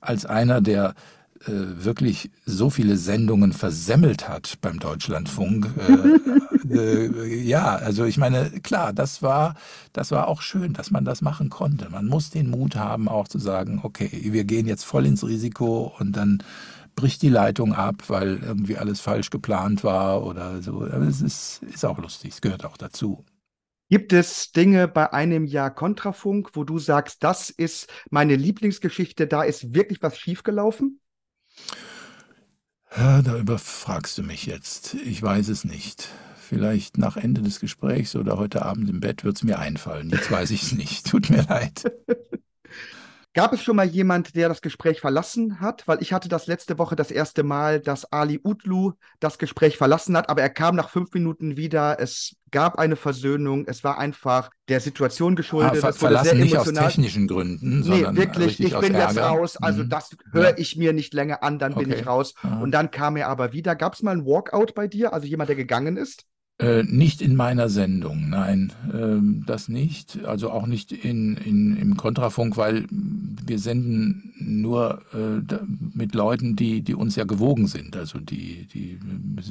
als einer, der äh, wirklich so viele Sendungen versemmelt hat beim Deutschlandfunk. Äh, äh, ja, also ich meine, klar, das war, das war auch schön, dass man das machen konnte. Man muss den Mut haben, auch zu sagen, okay, wir gehen jetzt voll ins Risiko und dann bricht die Leitung ab, weil irgendwie alles falsch geplant war oder so. Aber es ist, ist auch lustig, es gehört auch dazu. Gibt es Dinge bei einem Jahr Kontrafunk, wo du sagst, das ist meine Lieblingsgeschichte, da ist wirklich was schiefgelaufen? Ja, da überfragst du mich jetzt. Ich weiß es nicht. Vielleicht nach Ende des Gesprächs oder heute Abend im Bett wird es mir einfallen. Jetzt weiß ich es nicht. Tut mir leid. Gab es schon mal jemand, der das Gespräch verlassen hat? Weil ich hatte das letzte Woche das erste Mal, dass Ali Utlu das Gespräch verlassen hat, aber er kam nach fünf Minuten wieder. Es gab eine Versöhnung. Es war einfach der Situation geschuldet. Ah, ver verlassen nicht aus technischen Gründen, sondern nee, wirklich, ich bin jetzt raus. Also mhm. das höre ich mir nicht länger an, dann okay. bin ich raus. Ja. Und dann kam er aber wieder. Gab es mal ein Walkout bei dir? Also jemand, der gegangen ist? Äh, nicht in meiner Sendung, nein, äh, das nicht. Also auch nicht in, in, im Kontrafunk, weil wir senden nur äh, mit Leuten, die, die uns ja gewogen sind. Also die, die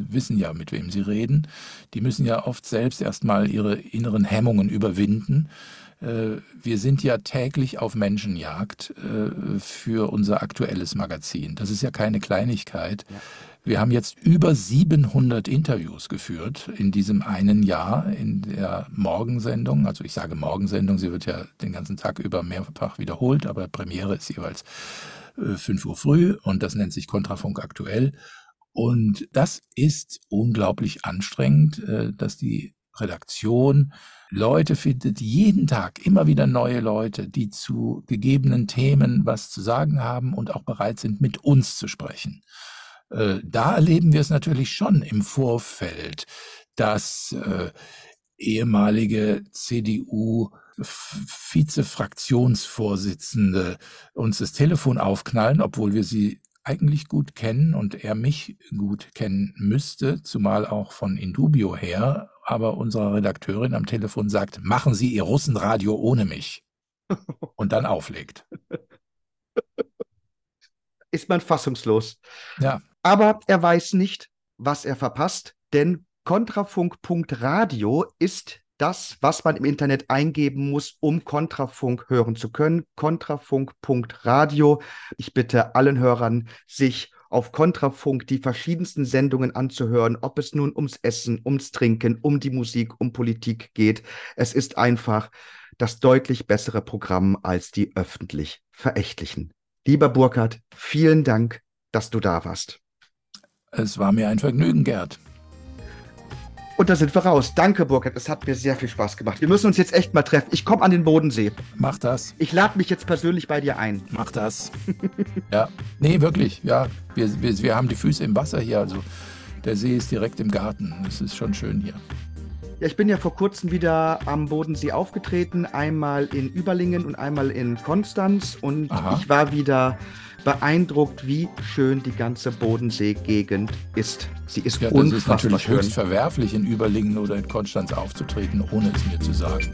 wissen ja, mit wem sie reden. Die müssen ja oft selbst erstmal ihre inneren Hemmungen überwinden. Äh, wir sind ja täglich auf Menschenjagd äh, für unser aktuelles Magazin. Das ist ja keine Kleinigkeit. Ja. Wir haben jetzt über 700 Interviews geführt in diesem einen Jahr in der Morgensendung. Also ich sage Morgensendung, sie wird ja den ganzen Tag über mehrfach wiederholt, aber Premiere ist jeweils 5 Uhr früh und das nennt sich Kontrafunk aktuell. Und das ist unglaublich anstrengend, dass die Redaktion Leute findet, jeden Tag immer wieder neue Leute, die zu gegebenen Themen was zu sagen haben und auch bereit sind, mit uns zu sprechen. Äh, da erleben wir es natürlich schon im Vorfeld, dass äh, ehemalige CDU Vizefraktionsvorsitzende uns das Telefon aufknallen, obwohl wir sie eigentlich gut kennen und er mich gut kennen müsste, zumal auch von Indubio her, aber unsere Redakteurin am Telefon sagt, machen Sie Ihr Russenradio ohne mich und dann auflegt. Ist man fassungslos. Ja. Aber er weiß nicht, was er verpasst, denn kontrafunk.radio ist das, was man im Internet eingeben muss, um Kontrafunk hören zu können. Kontrafunk.radio. Ich bitte allen Hörern, sich auf Kontrafunk die verschiedensten Sendungen anzuhören, ob es nun ums Essen, ums Trinken, um die Musik, um Politik geht. Es ist einfach das deutlich bessere Programm als die öffentlich verächtlichen. Lieber Burkhard, vielen Dank, dass du da warst. Es war mir ein Vergnügen, Gerd. Und da sind wir raus. Danke, Burkhard. Es hat mir sehr viel Spaß gemacht. Wir müssen uns jetzt echt mal treffen. Ich komme an den Bodensee. Mach das. Ich lade mich jetzt persönlich bei dir ein. Mach das. ja. Nee, wirklich. Ja. Wir, wir, wir haben die Füße im Wasser hier. Also der See ist direkt im Garten. Das ist schon schön hier. Ja, ich bin ja vor kurzem wieder am Bodensee aufgetreten, einmal in Überlingen und einmal in Konstanz und Aha. ich war wieder beeindruckt, wie schön die ganze Bodensee-Gegend ist. Sie ist ja, unfassbar das ist natürlich schön. höchst verwerflich, in Überlingen oder in Konstanz aufzutreten, ohne es mir zu sagen.